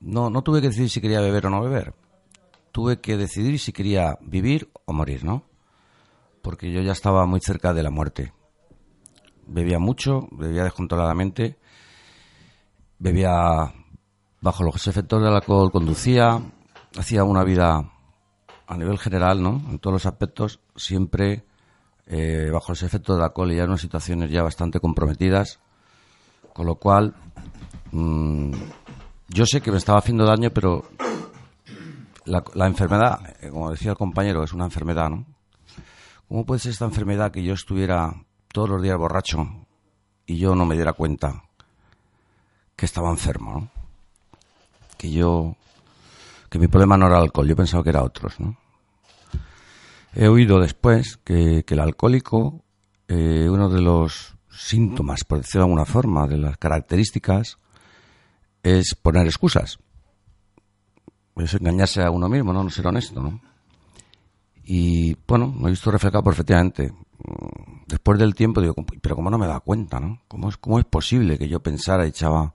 No, no tuve que decidir si quería beber o no beber. Tuve que decidir si quería vivir o morir, ¿no? Porque yo ya estaba muy cerca de la muerte. Bebía mucho, bebía descontroladamente, bebía bajo los efectos del alcohol, conducía, hacía una vida a nivel general, ¿no? En todos los aspectos, siempre eh, bajo ese efecto del alcohol y ya en unas situaciones ya bastante comprometidas, con lo cual mm, yo sé que me estaba haciendo daño, pero la, enfermedad, eh, como decía el compañero, es una enfermedad, ¿no? ¿Cómo puede ser esta enfermedad que yo estuviera todos los días borracho y yo no me diera cuenta que estaba enfermo, ¿no? Que yo, que mi problema no era alcohol, yo pensaba que era otros, ¿no? He oído después que, el alcohólico, eh, uno de los síntomas, por decirlo de alguna forma, de las características, es poner excusas. Es engañarse a uno mismo, ¿no? No ser honesto, ¿no? Y bueno, lo he visto reflejado perfectamente. Después del tiempo digo, pero ¿cómo no me da cuenta, no? ¿Cómo es, cómo es posible que yo pensara y echaba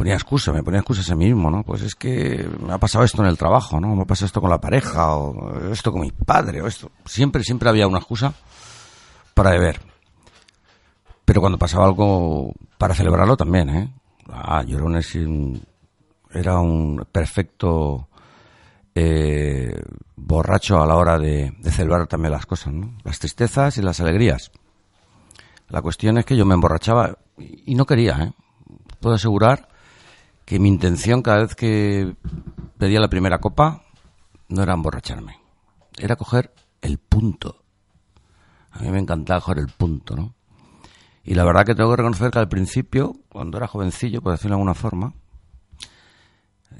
ponía excusas, me ponía excusas a mí mismo, ¿no? Pues es que me ha pasado esto en el trabajo, ¿no? Me ha pasado esto con la pareja, o esto con mi padre, o esto. Siempre, siempre había una excusa para beber. Pero cuando pasaba algo para celebrarlo también, ¿eh? Ah, era un, era un perfecto eh, borracho a la hora de, celebrar también las cosas, ¿no? Las tristezas y las alegrías. La cuestión es que yo me emborrachaba y no quería, ¿eh? Puedo asegurar que mi intención cada vez que pedía la primera copa no era emborracharme, era coger el punto. A mí me encantaba coger el punto, ¿no? Y la verdad que tengo que reconocer que al principio, cuando era jovencillo, por decirlo de alguna forma,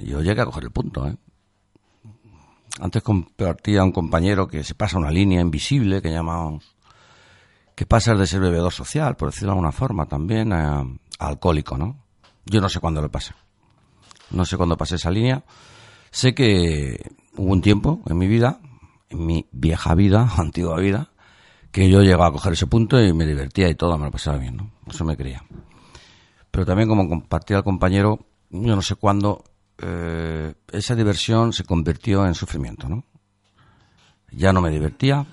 yo llegué a coger el punto, ¿eh? Antes compartía un compañero que se pasa una línea invisible que llamamos que pasa de ser bebedor social, por decirlo de alguna forma, también a, alcohólico, ¿no? Yo no sé cuándo lo pasa no sé cuándo pasé esa línea. Sé que hubo un tiempo en mi vida, en mi vieja vida, antigua vida, que yo llegaba a coger ese punto y me divertía y todo, me lo pasaba bien, ¿no? Eso me creía. Pero también como compartía el compañero, yo no sé cuándo eh, esa diversión se convirtió en sufrimiento, ¿no? Ya no me divertía,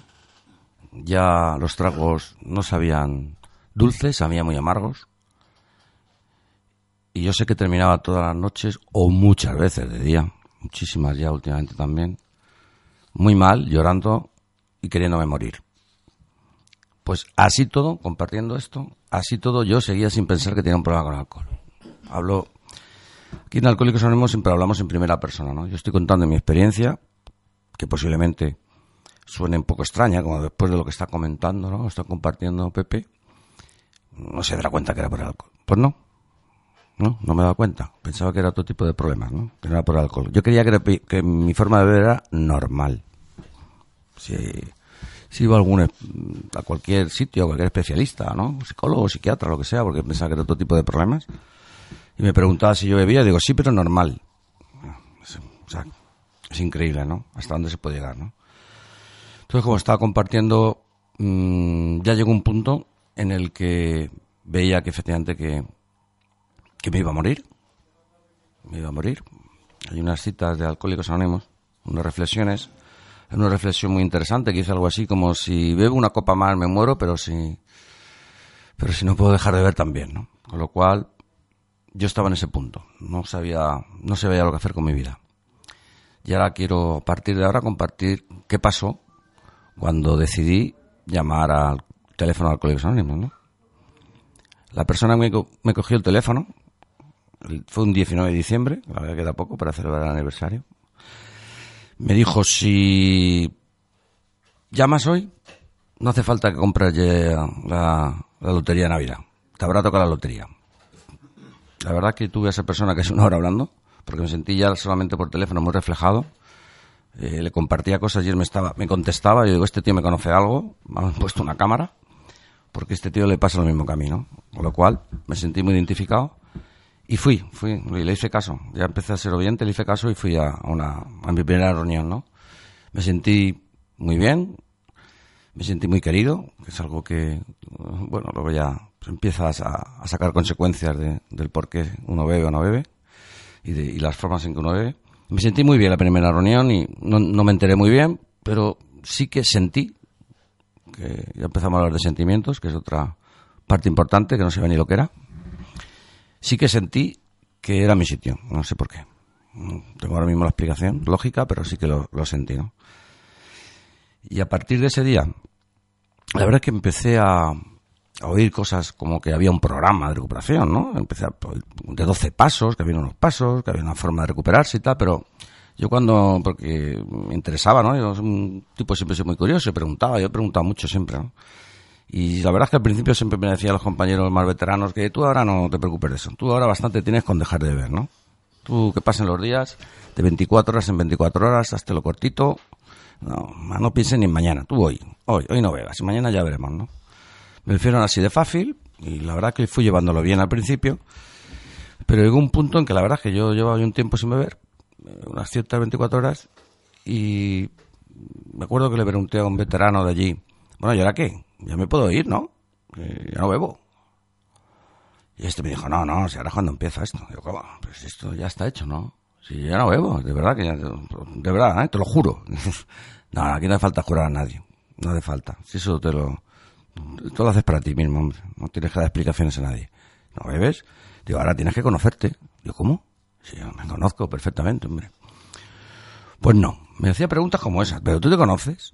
ya los tragos no sabían dulces, sabían muy amargos. Y yo sé que terminaba todas las noches, o muchas veces de día, muchísimas ya últimamente también, muy mal, llorando y queriéndome morir. Pues así todo, compartiendo esto, así todo yo seguía sin pensar que tenía un problema con el alcohol. Hablo, aquí en Alcohólicos Anónimos siempre hablamos en primera persona, ¿no? Yo estoy contando mi experiencia, que posiblemente suene un poco extraña, como después de lo que está comentando, ¿no? Está compartiendo Pepe. No se dará cuenta que era por el alcohol. Pues no. No, no me dado cuenta. Pensaba que era otro tipo de problemas, ¿no? Que no era por el alcohol. Yo que, que mi forma de beber era normal. Si, si iba a, algún, a cualquier sitio, a cualquier especialista, ¿no? Psicólogo, psiquiatra, lo que sea, porque pensaba que era otro tipo de problemas. Y me preguntaba si yo bebía, digo, sí, pero normal. O sea, es increíble, ¿no? Hasta dónde se puede llegar, ¿no? Entonces, como estaba compartiendo, mmm, ya llegó un punto en el que veía que efectivamente que, que me iba a morir. Me iba a morir. Hay unas citas de Alcohólicos Anónimos, unas reflexiones, una reflexión muy interesante que dice algo así como si bebo una copa más me muero, pero si, pero si no puedo dejar de beber también, ¿no? Con lo cual, yo estaba en ese punto. No sabía, no sabía lo que hacer con mi vida. Y ahora quiero, a partir de ahora, compartir qué pasó cuando decidí llamar al teléfono de Alcohólicos Anónimos, ¿no? La persona que me cogió el teléfono fue un 19 de diciembre, la verdad queda poco para celebrar el aniversario. Me dijo, si llamas hoy, no hace falta que compres la, la lotería de Navidad. Te habrá tocado la lotería. La verdad que tuve a esa persona es una hora hablando, porque me sentí ya solamente por teléfono muy reflejado. Eh, le compartía cosas y él me estaba me contestaba. Yo digo este tío me conoce algo me han puesto una cámara porque este tío le pasa lo mismo que a mí ¿no? con lo cual me sentí muy identificado y fui fui le hice caso. Ya empecé a ser oyente le hice caso y fui a, una a mi primera reunión no me sentí muy bien me sentí muy querido que es algo que bueno luego ya empiezas a, sacar consecuencias de, del por qué uno bebe o no bebe y, de, y las formas en que uno bebe me sentí muy bien la primera reunión y no, me enteré muy bien, pero sí que sentí, que ya empezamos a hablar de sentimientos, que es otra parte importante, que no sé ni lo que era. Sí que sentí que era mi sitio, no sé por qué. tengo ahora mismo la explicación lógica, pero sí que lo, lo sentí, ¿no? Y a partir de ese día, la verdad es que empecé a, a oír cosas como que había un programa de recuperación, ¿no? Empecé a, de 12 pasos, que había unos pasos, que había una forma de recuperarse y tal, pero yo cuando, porque me interesaba, ¿no? Yo soy un tipo siempre soy muy curioso, preguntaba, yo he preguntado mucho siempre, ¿no? Y la verdad es que al principio siempre me decían los compañeros más veteranos que tú ahora no te preocupes de eso, tú ahora bastante tienes con dejar de beber, ¿no? Tú que pasen los días de 24 horas en 24 horas, hasta lo cortito, no, no pienses ni en mañana, tú hoy, hoy, hoy no bebas, y mañana ya veremos, ¿no? Me lo hicieron así de fácil y la verdad que fui llevándolo bien al principio, pero llegó un punto en que la verdad que yo llevaba un tiempo sin beber, eh, unas ciertas 24 horas, y me acuerdo que le pregunté a un veterano de allí, bueno, ¿y ahora qué? Ya me puedo ir, ¿no? Eh, ya no bebo. Y este me dijo, no, no, si ahora cuando empieza esto. yo, ¿cómo? Pues esto ya está hecho, ¿no? Si ya no bebo, de verdad, que ya, de verdad, ¿eh? te lo juro. no, aquí no hace falta jurar a nadie, no hace falta. Si eso te lo, Tú lo haces para ti mismo, hombre. No tienes que dar explicaciones a nadie. ¿No bebes? Digo, ahora tienes que conocerte. Digo, ¿cómo? Sí, yo me conozco perfectamente, hombre. Pues no. Me hacía preguntas como esas. ¿Pero tú te conoces?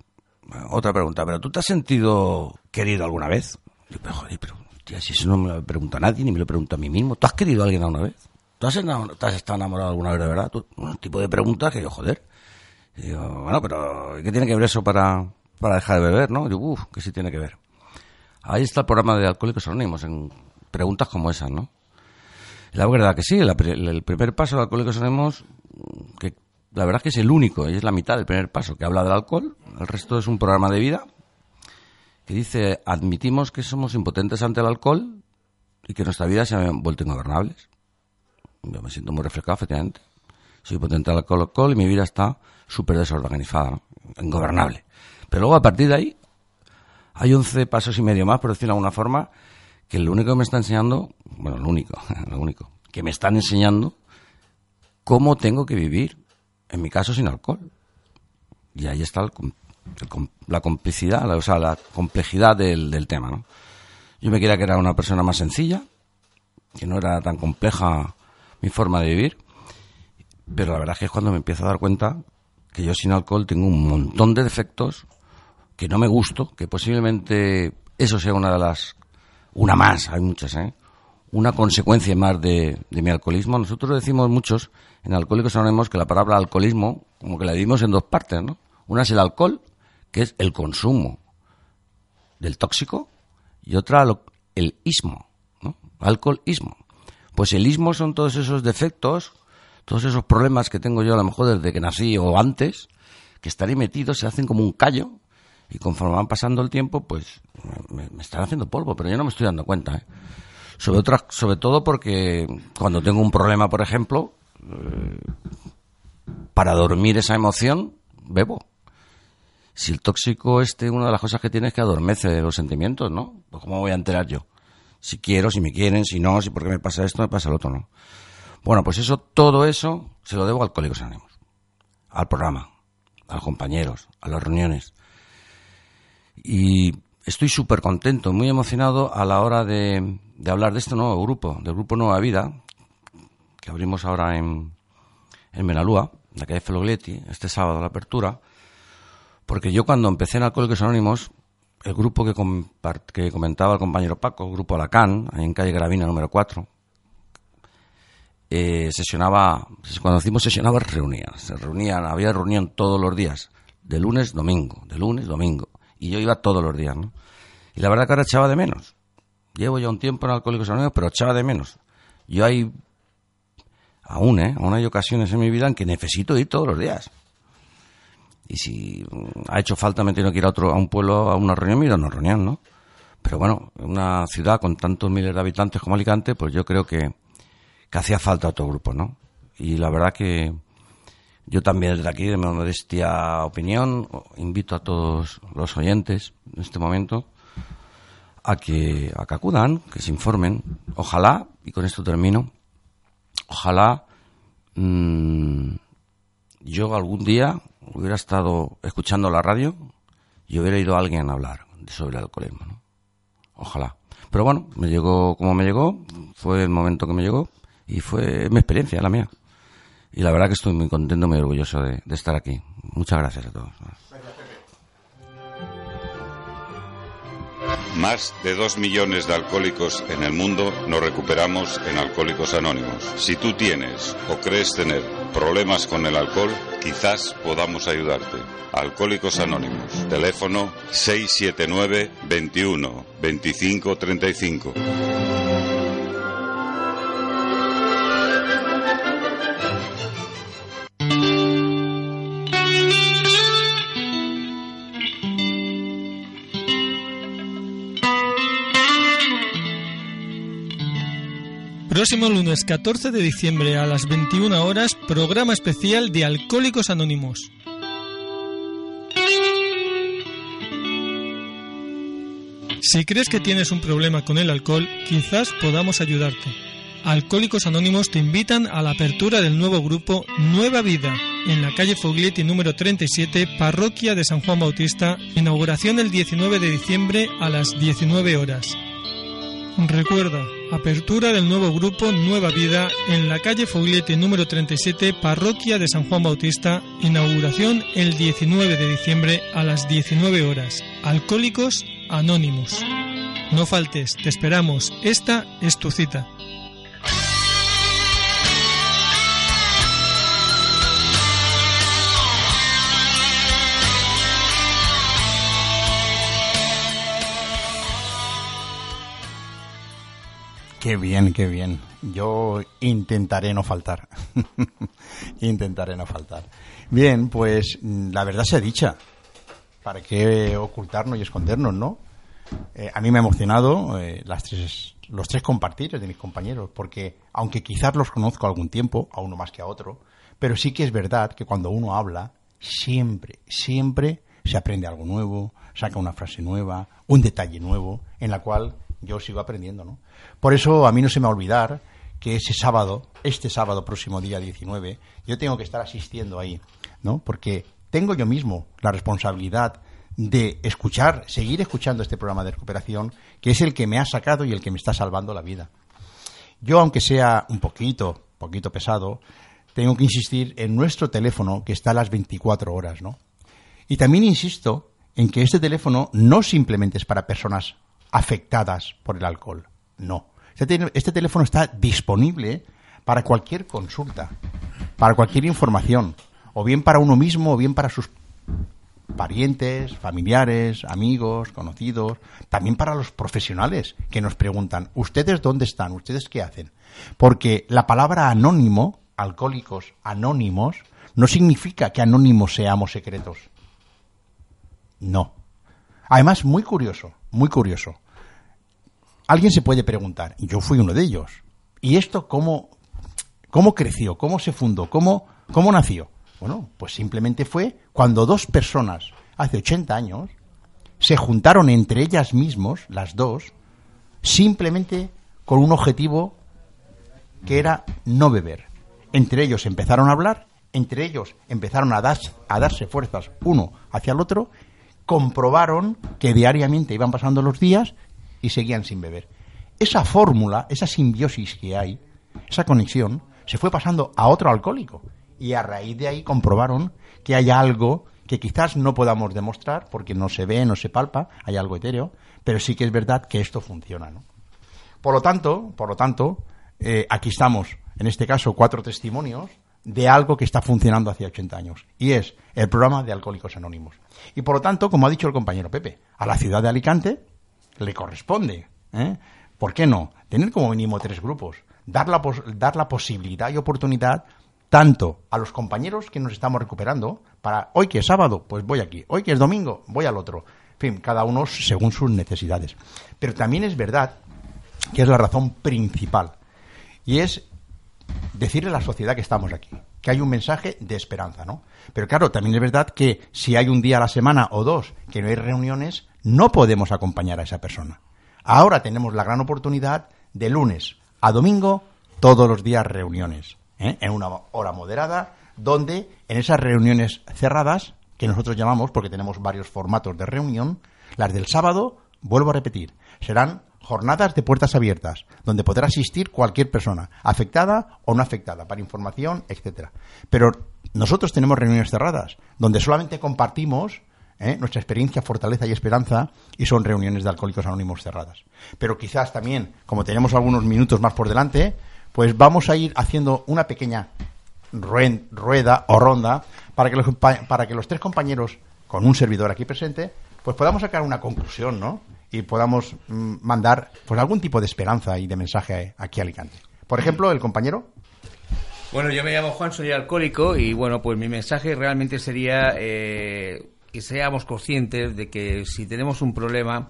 Otra pregunta. ¿Pero tú te has sentido querido alguna vez? Digo, pero joder, pero si eso no me lo pregunta nadie, ni me lo pregunta a mí mismo. ¿Tú has querido a alguien alguna vez? ¿Tú has, ¿Te has estado enamorado alguna vez de verdad? Un tipo de preguntas que yo, joder. digo, bueno, pero ¿qué tiene que ver eso para, para dejar de beber, no? Digo, uff, que sí tiene que ver. Ahí está el programa de Alcohólicos Anónimos, en preguntas como esas, ¿no? La verdad que sí, el, primer paso de Alcohólicos Anónimos, que la verdad es que es el único, y es la mitad del primer paso que habla del alcohol, el resto es un programa de vida que dice, admitimos que somos impotentes ante el alcohol y que nuestra vida se ha vuelto ingobernables. Yo me siento muy reflejado, efectivamente. Soy impotente al alcohol, alcohol y mi vida está súper desorganizada, ¿no? ingobernable. Pero luego a partir de ahí hay 11 pasos y medio más, por decirlo de alguna forma, que lo único que me está enseñando, bueno, lo único, lo único, que me están enseñando cómo tengo que vivir, en mi caso sin alcohol. Y ahí está la complicidad, o sea, la complejidad del, del tema, ¿no? Yo me quería que era una persona más sencilla, que no era tan compleja mi forma de vivir, pero la verdad es que es cuando me empiezo a dar cuenta que yo sin alcohol tengo un montón de defectos que no me gusto, que posiblemente eso sea una de las, una más, hay muchas, ¿eh? una consecuencia más de, mi alcoholismo. Nosotros decimos muchos en Alcohólicos Anónimos que la palabra alcoholismo, como que la dividimos en dos partes, ¿no? Una es el alcohol, que es el consumo del tóxico, y otra el ismo, ¿no? Alcoholismo. Pues el ismo son todos esos defectos, todos esos problemas que tengo yo a lo mejor desde que nací o antes, que estaré metidos, se hacen como un callo, y conforme van pasando el tiempo, pues me, están haciendo polvo, pero yo no me estoy dando cuenta, ¿eh? Sobre, todo porque cuando tengo un problema, por ejemplo, eh, para dormir esa emoción, bebo. Si el tóxico este, una de las cosas que tiene es que adormece los sentimientos, ¿no? Pues ¿cómo voy a enterar yo? Si quiero, si me quieren, si no, si porque me pasa esto, me pasa el otro, ¿no? Bueno, pues eso, todo eso se lo debo a Alcohólicos Anónimos. Al programa, a los compañeros, a las reuniones. Y estoy súper contento, muy emocionado a la hora de, de hablar de este nuevo grupo, del grupo Nueva Vida, que abrimos ahora en, en Menalúa, en la calle Felogletti, este sábado la apertura, porque yo cuando empecé en Alcohólicos Anónimos, el grupo que, que comentaba el compañero Paco, el grupo Alacán, en calle Gravina número 4, eh, sesionaba, cuando decimos sesionaba, reunía, se reunían, había reunión todos los días, de lunes, domingo, de lunes, domingo, y yo iba todos los días, ¿no? Y la verdad que ahora echaba de menos, Llevo ya un tiempo en Alcohólicos Anónimos, pero echaba de menos. Yo hay, aún, ¿eh? Aún hay ocasiones en mi vida en que necesito ir todos los días. Y si ha hecho falta me tengo que ir a, otro, a un pueblo, a una reunión, mira, a una reunión, ¿no? Pero bueno, en una ciudad con tantos miles de habitantes como Alicante, pues yo creo que, que hacía falta otro grupo, ¿no? Y la verdad que yo también desde aquí, de mi modestia opinión, invito a todos los oyentes en este momento a que, acudan, que se informen. Ojalá, y con esto termino, ojalá mmm, yo algún día hubiera estado escuchando la radio y hubiera ido a alguien a hablar sobre el alcoholismo. ¿no? Ojalá. Pero bueno, me llegó como me llegó, fue el momento que me llegó y fue mi experiencia, la mía. Y la verdad que estoy muy contento, muy orgulloso de, estar aquí. Muchas gracias a todos. Más de dos millones de alcohólicos en el mundo nos recuperamos en Alcohólicos Anónimos. Si tú tienes o crees tener problemas con el alcohol, quizás podamos ayudarte. Alcohólicos Anónimos. Teléfono 679 21 25 35. Próximo lunes 14 de diciembre a las 21 horas, programa especial de Alcohólicos Anónimos. Si crees que tienes un problema con el alcohol, quizás podamos ayudarte. Alcohólicos Anónimos te invitan a la apertura del nuevo grupo Nueva Vida en la calle Foglietti número 37, parroquia de San Juan Bautista, inauguración el 19 de diciembre a las 19 horas. Recuerda, apertura del nuevo grupo Nueva Vida en la calle Fogliete número 37, parroquia de San Juan Bautista, inauguración el 19 de diciembre a las 19 horas. Alcohólicos Anónimos. No faltes, te esperamos, esta es tu cita. Qué bien, qué bien. Yo intentaré no faltar. intentaré no faltar. Bien, pues la verdad se ha dicha. ¿Para qué ocultarnos y escondernos, no? Eh, a mí me ha emocionado eh, los tres compartires de mis compañeros, porque aunque quizás los conozco algún tiempo, a uno más que a otro, pero sí que es verdad que cuando uno habla, siempre, siempre se aprende algo nuevo, saca una frase nueva, un detalle nuevo, en la cual yo sigo aprendiendo, ¿no? Por eso a mí no se me va a olvidar que ese sábado, este sábado próximo día 19, yo tengo que estar asistiendo ahí, ¿no? Porque tengo yo mismo la responsabilidad de escuchar, seguir escuchando este programa de recuperación, que es el que me ha sacado y el que me está salvando la vida. Yo, aunque sea un poquito, poquito pesado, tengo que insistir en nuestro teléfono que está a las 24 horas, ¿no? Y también insisto en que este teléfono no simplemente es para personas afectadas por el alcohol, no. Este, este teléfono está disponible para cualquier consulta, para cualquier información, o bien para uno mismo o bien para sus parientes, familiares, amigos, conocidos, también para los profesionales que nos preguntan, ¿ustedes dónde están? ¿Ustedes qué hacen? Porque la palabra anónimo, alcohólicos anónimos, no significa que anónimos seamos secretos. No. Además, muy curioso, muy curioso. Alguien se puede preguntar, yo fui uno de ellos, ¿y esto cómo, cómo creció? ¿Cómo se fundó? ¿Cómo, cómo nació? Bueno, pues simplemente fue cuando dos personas, hace 80 años, se juntaron entre ellas mismos, las dos, simplemente con un objetivo que era no beber. Entre ellos empezaron a hablar, entre ellos empezaron a, a darse fuerzas uno hacia el otro, comprobaron que diariamente iban pasando los días y seguían sin beber. Esa fórmula, esa simbiosis que hay, esa conexión, se fue pasando a otro alcohólico y a raíz de ahí comprobaron que hay algo que quizás no podamos demostrar porque no se ve, no se palpa, hay algo etéreo, pero sí que es verdad que esto funciona. ¿no? Por lo tanto, por lo tanto eh, aquí estamos, en este caso, cuatro testimonios de algo que está funcionando hace 80 años, y es el programa de Alcohólicos Anónimos. Y por lo tanto, como ha dicho el compañero Pepe, a la ciudad de Alicante le corresponde, ¿eh? ¿por qué no? Tener como mínimo tres grupos, dar la, dar la posibilidad y oportunidad tanto a los compañeros que nos estamos recuperando, para hoy que es sábado, pues voy aquí, hoy que es domingo, voy al otro. En fin, cada uno según sus necesidades. Pero también es verdad que es la razón principal, y es decirle a la sociedad que estamos aquí, que hay un mensaje de esperanza, ¿no? Pero claro, también es verdad que si hay un día a la semana o dos que no hay reuniones, no podemos acompañar a esa persona. Ahora tenemos la gran oportunidad de lunes a domingo, todos los días reuniones. ¿eh? en una hora moderada, donde en esas reuniones cerradas, que nosotros llamamos, porque tenemos varios formatos de reunión, las del sábado, vuelvo a repetir, serán jornadas de puertas abiertas, donde podrá asistir cualquier persona, afectada o no afectada, para información, etcétera. Pero nosotros tenemos reuniones cerradas, donde solamente compartimos ¿eh? nuestra experiencia, fortaleza y esperanza, y son reuniones de alcohólicos anónimos cerradas. Pero quizás también, como tenemos algunos minutos más por delante, pues vamos a ir haciendo una pequeña rueda o ronda para que los, para que los tres compañeros, con un servidor aquí presente, pues podamos sacar una conclusión, ¿no? Y podamos mm, mandar pues algún tipo de esperanza y de mensaje aquí a Alicante. Por ejemplo, el compañero. Bueno, yo me llamo Juan, soy alcohólico y bueno, pues mi mensaje realmente sería eh, que seamos conscientes de que si tenemos un problema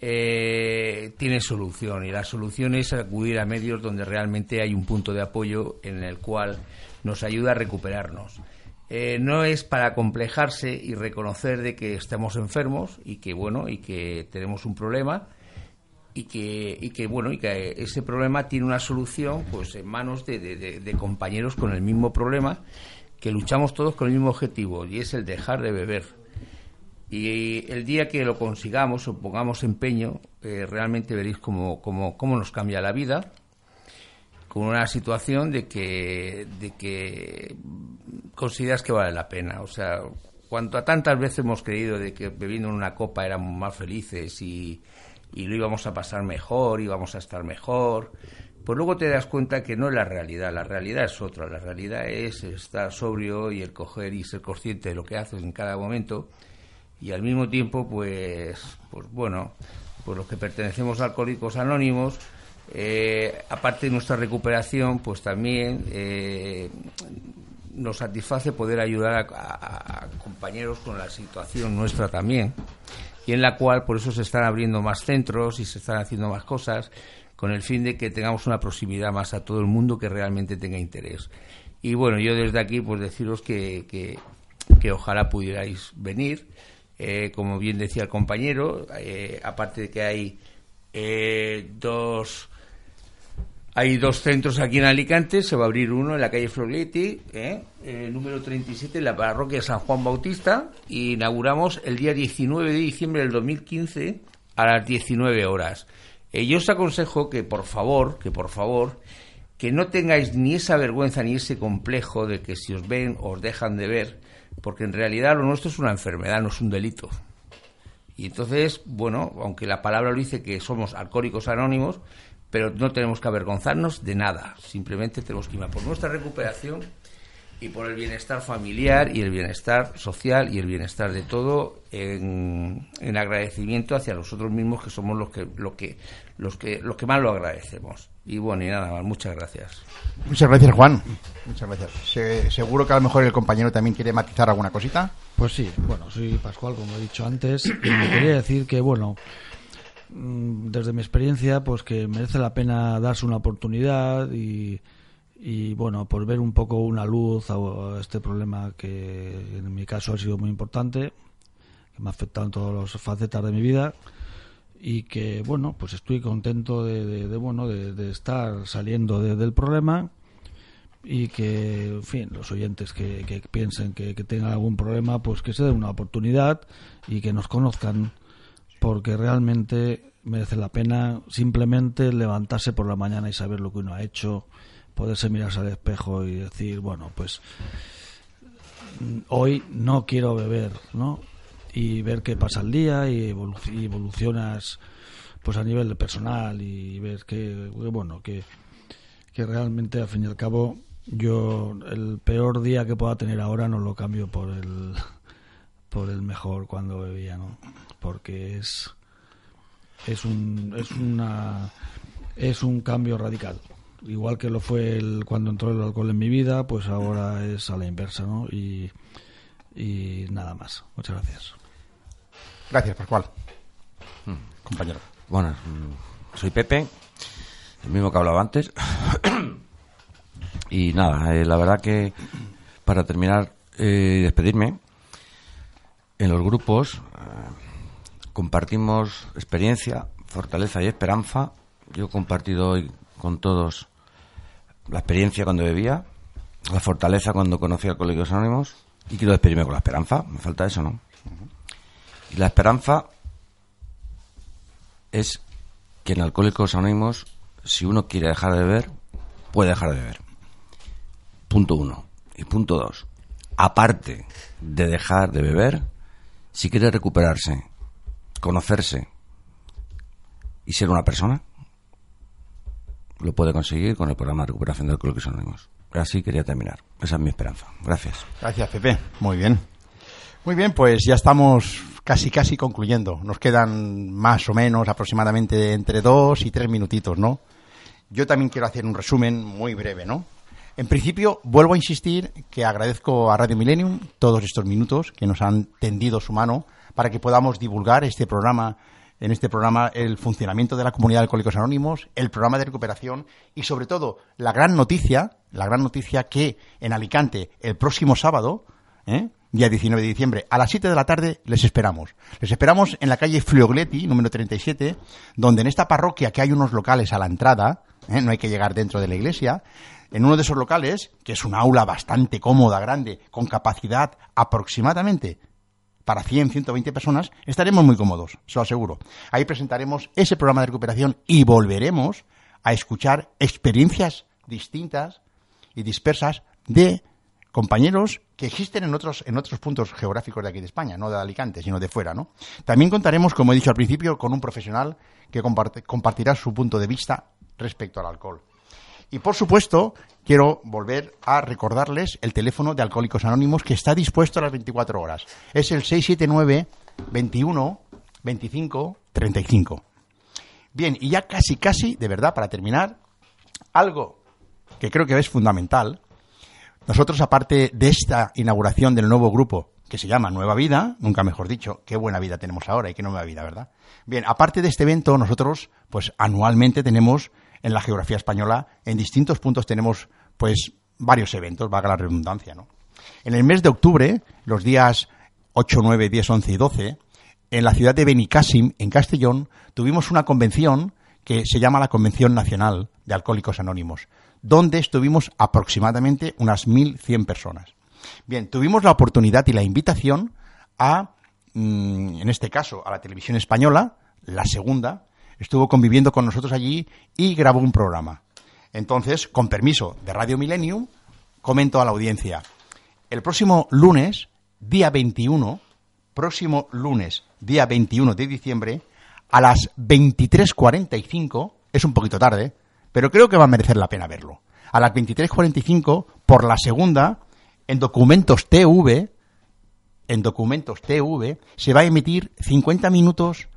eh, tiene solución y la solución es acudir a medios donde realmente hay un punto de apoyo en el cual nos ayuda a recuperarnos. Eh, no es para complejarse y reconocer de que estamos enfermos y que bueno y que tenemos un problema y que, y que bueno y que ese problema tiene una solución pues en manos de, de compañeros con el mismo problema que luchamos todos con el mismo objetivo y es el dejar de beber y el día que lo consigamos o pongamos empeño, eh, realmente veréis cómo, cómo, cómo, nos cambia la vida, con una situación de que, de que consideras que vale la pena. O sea, cuanto a tantas veces hemos creído de que bebiendo una copa éramos más felices y, y lo íbamos a pasar mejor, íbamos a estar mejor, pues luego te das cuenta que no es la realidad, la realidad es otra, la realidad es estar sobrio y el coger y ser consciente de lo que haces en cada momento y al mismo tiempo, pues, pues bueno, pues los que pertenecemos a Alcohólicos Anónimos, eh, aparte de nuestra recuperación, pues también eh, nos satisface poder ayudar a, compañeros con la situación nuestra también, y en la cual por eso se están abriendo más centros y se están haciendo más cosas, con el fin de que tengamos una proximidad más a todo el mundo que realmente tenga interés. Y bueno, yo desde aquí, pues deciros que, que, que ojalá pudierais venir eh, como bien decía el compañero, eh, aparte de que hay eh, dos Hay dos centros aquí en Alicante, se va a abrir uno en la calle Florietti, eh número 37, en la parroquia San Juan Bautista, y inauguramos el día 19 de diciembre del 2015 a las 19 horas. Yo os aconsejo que por favor, que por favor, que no tengáis ni esa vergüenza ni ese complejo de que si os ven os dejan de ver, porque en realidad lo nuestro es una enfermedad, no es un delito. Y entonces, bueno, aunque la palabra lo dice que somos alcohólicos anónimos, pero no tenemos que avergonzarnos de nada, simplemente tenemos que ir por nuestra recuperación y por el bienestar familiar y el bienestar social y el bienestar de todo en, agradecimiento hacia nosotros mismos que somos los que, los que, los que, los que más lo agradecemos. Y bueno, y nada más, muchas gracias. Muchas gracias, Juan. Muchas gracias. seguro que a lo mejor el compañero también quiere matizar alguna cosita. Pues sí, bueno, soy Pascual, como he dicho antes, y quería decir que, bueno, Mm, desde mi experiencia, pues que merece la pena darse una oportunidad y, y bueno, por ver un poco una luz a, este problema que en mi caso ha sido muy importante, que me ha afectado en todas las facetas de mi vida y que bueno, pues estoy contento de, bueno de, estar saliendo del problema y que, en fin, los oyentes que, piensen que, que tengan algún problema, pues que se den una oportunidad y que nos conozcan porque realmente merece la pena simplemente levantarse por la mañana y saber lo que uno ha hecho, poderse mirarse al espejo y decir, bueno, pues hoy no quiero beber, ¿no? Y ver qué pasa el día y evolucionas pues a nivel personal y ver que, bueno, que, que realmente al fin y al cabo yo el peor día que pueda tener ahora no lo cambio por el por el mejor cuando bebía, ¿no? Porque es es un es una es un cambio radical. Igual que lo fue el, cuando entró el alcohol en mi vida, pues ahora es a la inversa, ¿no? Y, y nada más. Muchas gracias. Gracias, Pascual. Hmm. Compañero. Bueno, mm, soy Pepe, el mismo que hablaba antes. y nada, eh, la verdad que para terminar y eh, despedirme, en los grupos eh, compartimos experiencia, fortaleza y esperanza. Yo he compartido hoy con todos la experiencia cuando bebía, la fortaleza cuando conocí a Colegios Anónimos y quiero despedirme con la esperanza. Me falta eso, ¿no? Y la esperanza es que en Alcohólicos Anónimos, si uno quiere dejar de beber, puede dejar de beber. Punto uno. Y punto dos. Aparte de dejar de beber, si quiere recuperarse, conocerse y ser una persona, lo puede conseguir con el programa de recuperación de alcohólicos anónimos. Así quería terminar. Esa es mi esperanza. Gracias. Gracias, Pepe. Muy bien. Muy bien, pues ya estamos casi, casi concluyendo. Nos quedan más o menos aproximadamente entre dos y tres minutitos, ¿no? Yo también quiero hacer un resumen muy breve, ¿no? En principio, vuelvo a insistir que agradezco a Radio Millennium todos estos minutos que nos han tendido su mano para que podamos divulgar este programa, en este programa el funcionamiento de la comunidad de alcohólicos anónimos, el programa de recuperación y sobre todo la gran noticia, la gran noticia que en Alicante el próximo sábado, ¿eh? día 19 de diciembre, a las 7 de la tarde les esperamos. Les esperamos en la calle Fliogletti, número 37, donde en esta parroquia que hay unos locales a la entrada, ¿eh? no hay que llegar dentro de la iglesia, en uno de esos locales, que es un aula bastante cómoda, grande, con capacidad aproximadamente para 100, 120 personas, estaremos muy cómodos, se lo aseguro. Ahí presentaremos ese programa de recuperación y volveremos a escuchar experiencias distintas y dispersas de compañeros que existen en otros, en otros puntos geográficos de aquí de España, no de Alicante, sino de fuera, ¿no? También contaremos, como he dicho al principio, con un profesional que compartirá su punto de vista respecto al alcohol. Y por supuesto, quiero volver a recordarles el teléfono de Alcohólicos Anónimos que está dispuesto a las 24 horas. Es el 679 21 25 35. Bien, y ya casi, casi, de verdad, para terminar, algo que creo que es fundamental. Nosotros, aparte de esta inauguración del nuevo grupo que se llama Nueva Vida, nunca mejor dicho, qué buena vida tenemos ahora y qué nueva vida, ¿verdad? Bien, aparte de este evento, nosotros, pues anualmente tenemos en la geografía española, en distintos puntos tenemos pues varios eventos, valga la redundancia, ¿no? En el mes de octubre, los días 8, 9, 10, 11 y 12, en la ciudad de Benicassim, en Castellón, tuvimos una convención que se llama la Convención Nacional de Alcohólicos Anónimos, donde estuvimos aproximadamente unas 1.100 personas. Bien, tuvimos la oportunidad y la invitación a, mm, en este caso, a la televisión española, la segunda, estuvo conviviendo con nosotros allí y grabó un programa. Entonces, con permiso de Radio Millennium, comento a la audiencia. El próximo lunes, día 21, próximo lunes, día 21 de diciembre, a las 23.45, es un poquito tarde, pero creo que va a merecer la pena verlo. A las 23.45, por la segunda, en Documentos TV, en Documentos TV, se va a emitir 50 minutos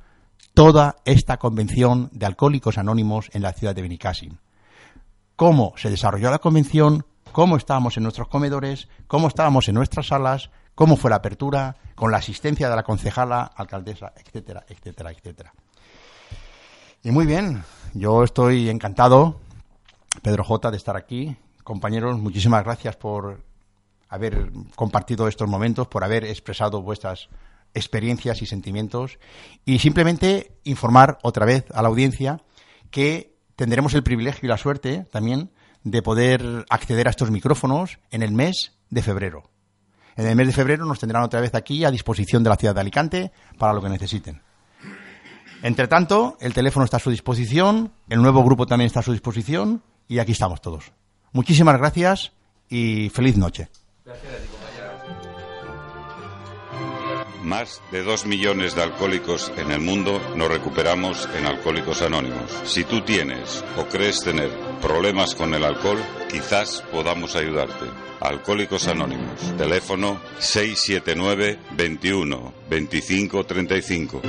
toda esta convención de alcohólicos anónimos en la ciudad de Benicassim. Cómo se desarrolló la convención, cómo estábamos en nuestros comedores, cómo estábamos en nuestras salas, cómo fue la apertura, con la asistencia de la concejala, alcaldesa, etcétera, etcétera, etcétera. Y muy bien, yo estoy encantado, Pedro J, de estar aquí. Compañeros, muchísimas gracias por haber compartido estos momentos, por haber expresado vuestras experiencias y sentimientos y simplemente informar otra vez a la audiencia que tendremos el privilegio y la suerte también de poder acceder a estos micrófonos en el mes de febrero. En el mes de febrero nos tendrán otra vez aquí a disposición de la ciudad de Alicante para lo que necesiten. Entre tanto, el teléfono está a su disposición, el nuevo grupo también está a su disposición y aquí estamos todos. Muchísimas gracias y feliz noche. Más de dos millones de alcohólicos en el mundo nos recuperamos en Alcohólicos Anónimos. Si tú tienes o crees tener problemas con el alcohol, quizás podamos ayudarte. Alcohólicos Anónimos. Teléfono 679 21 25 35.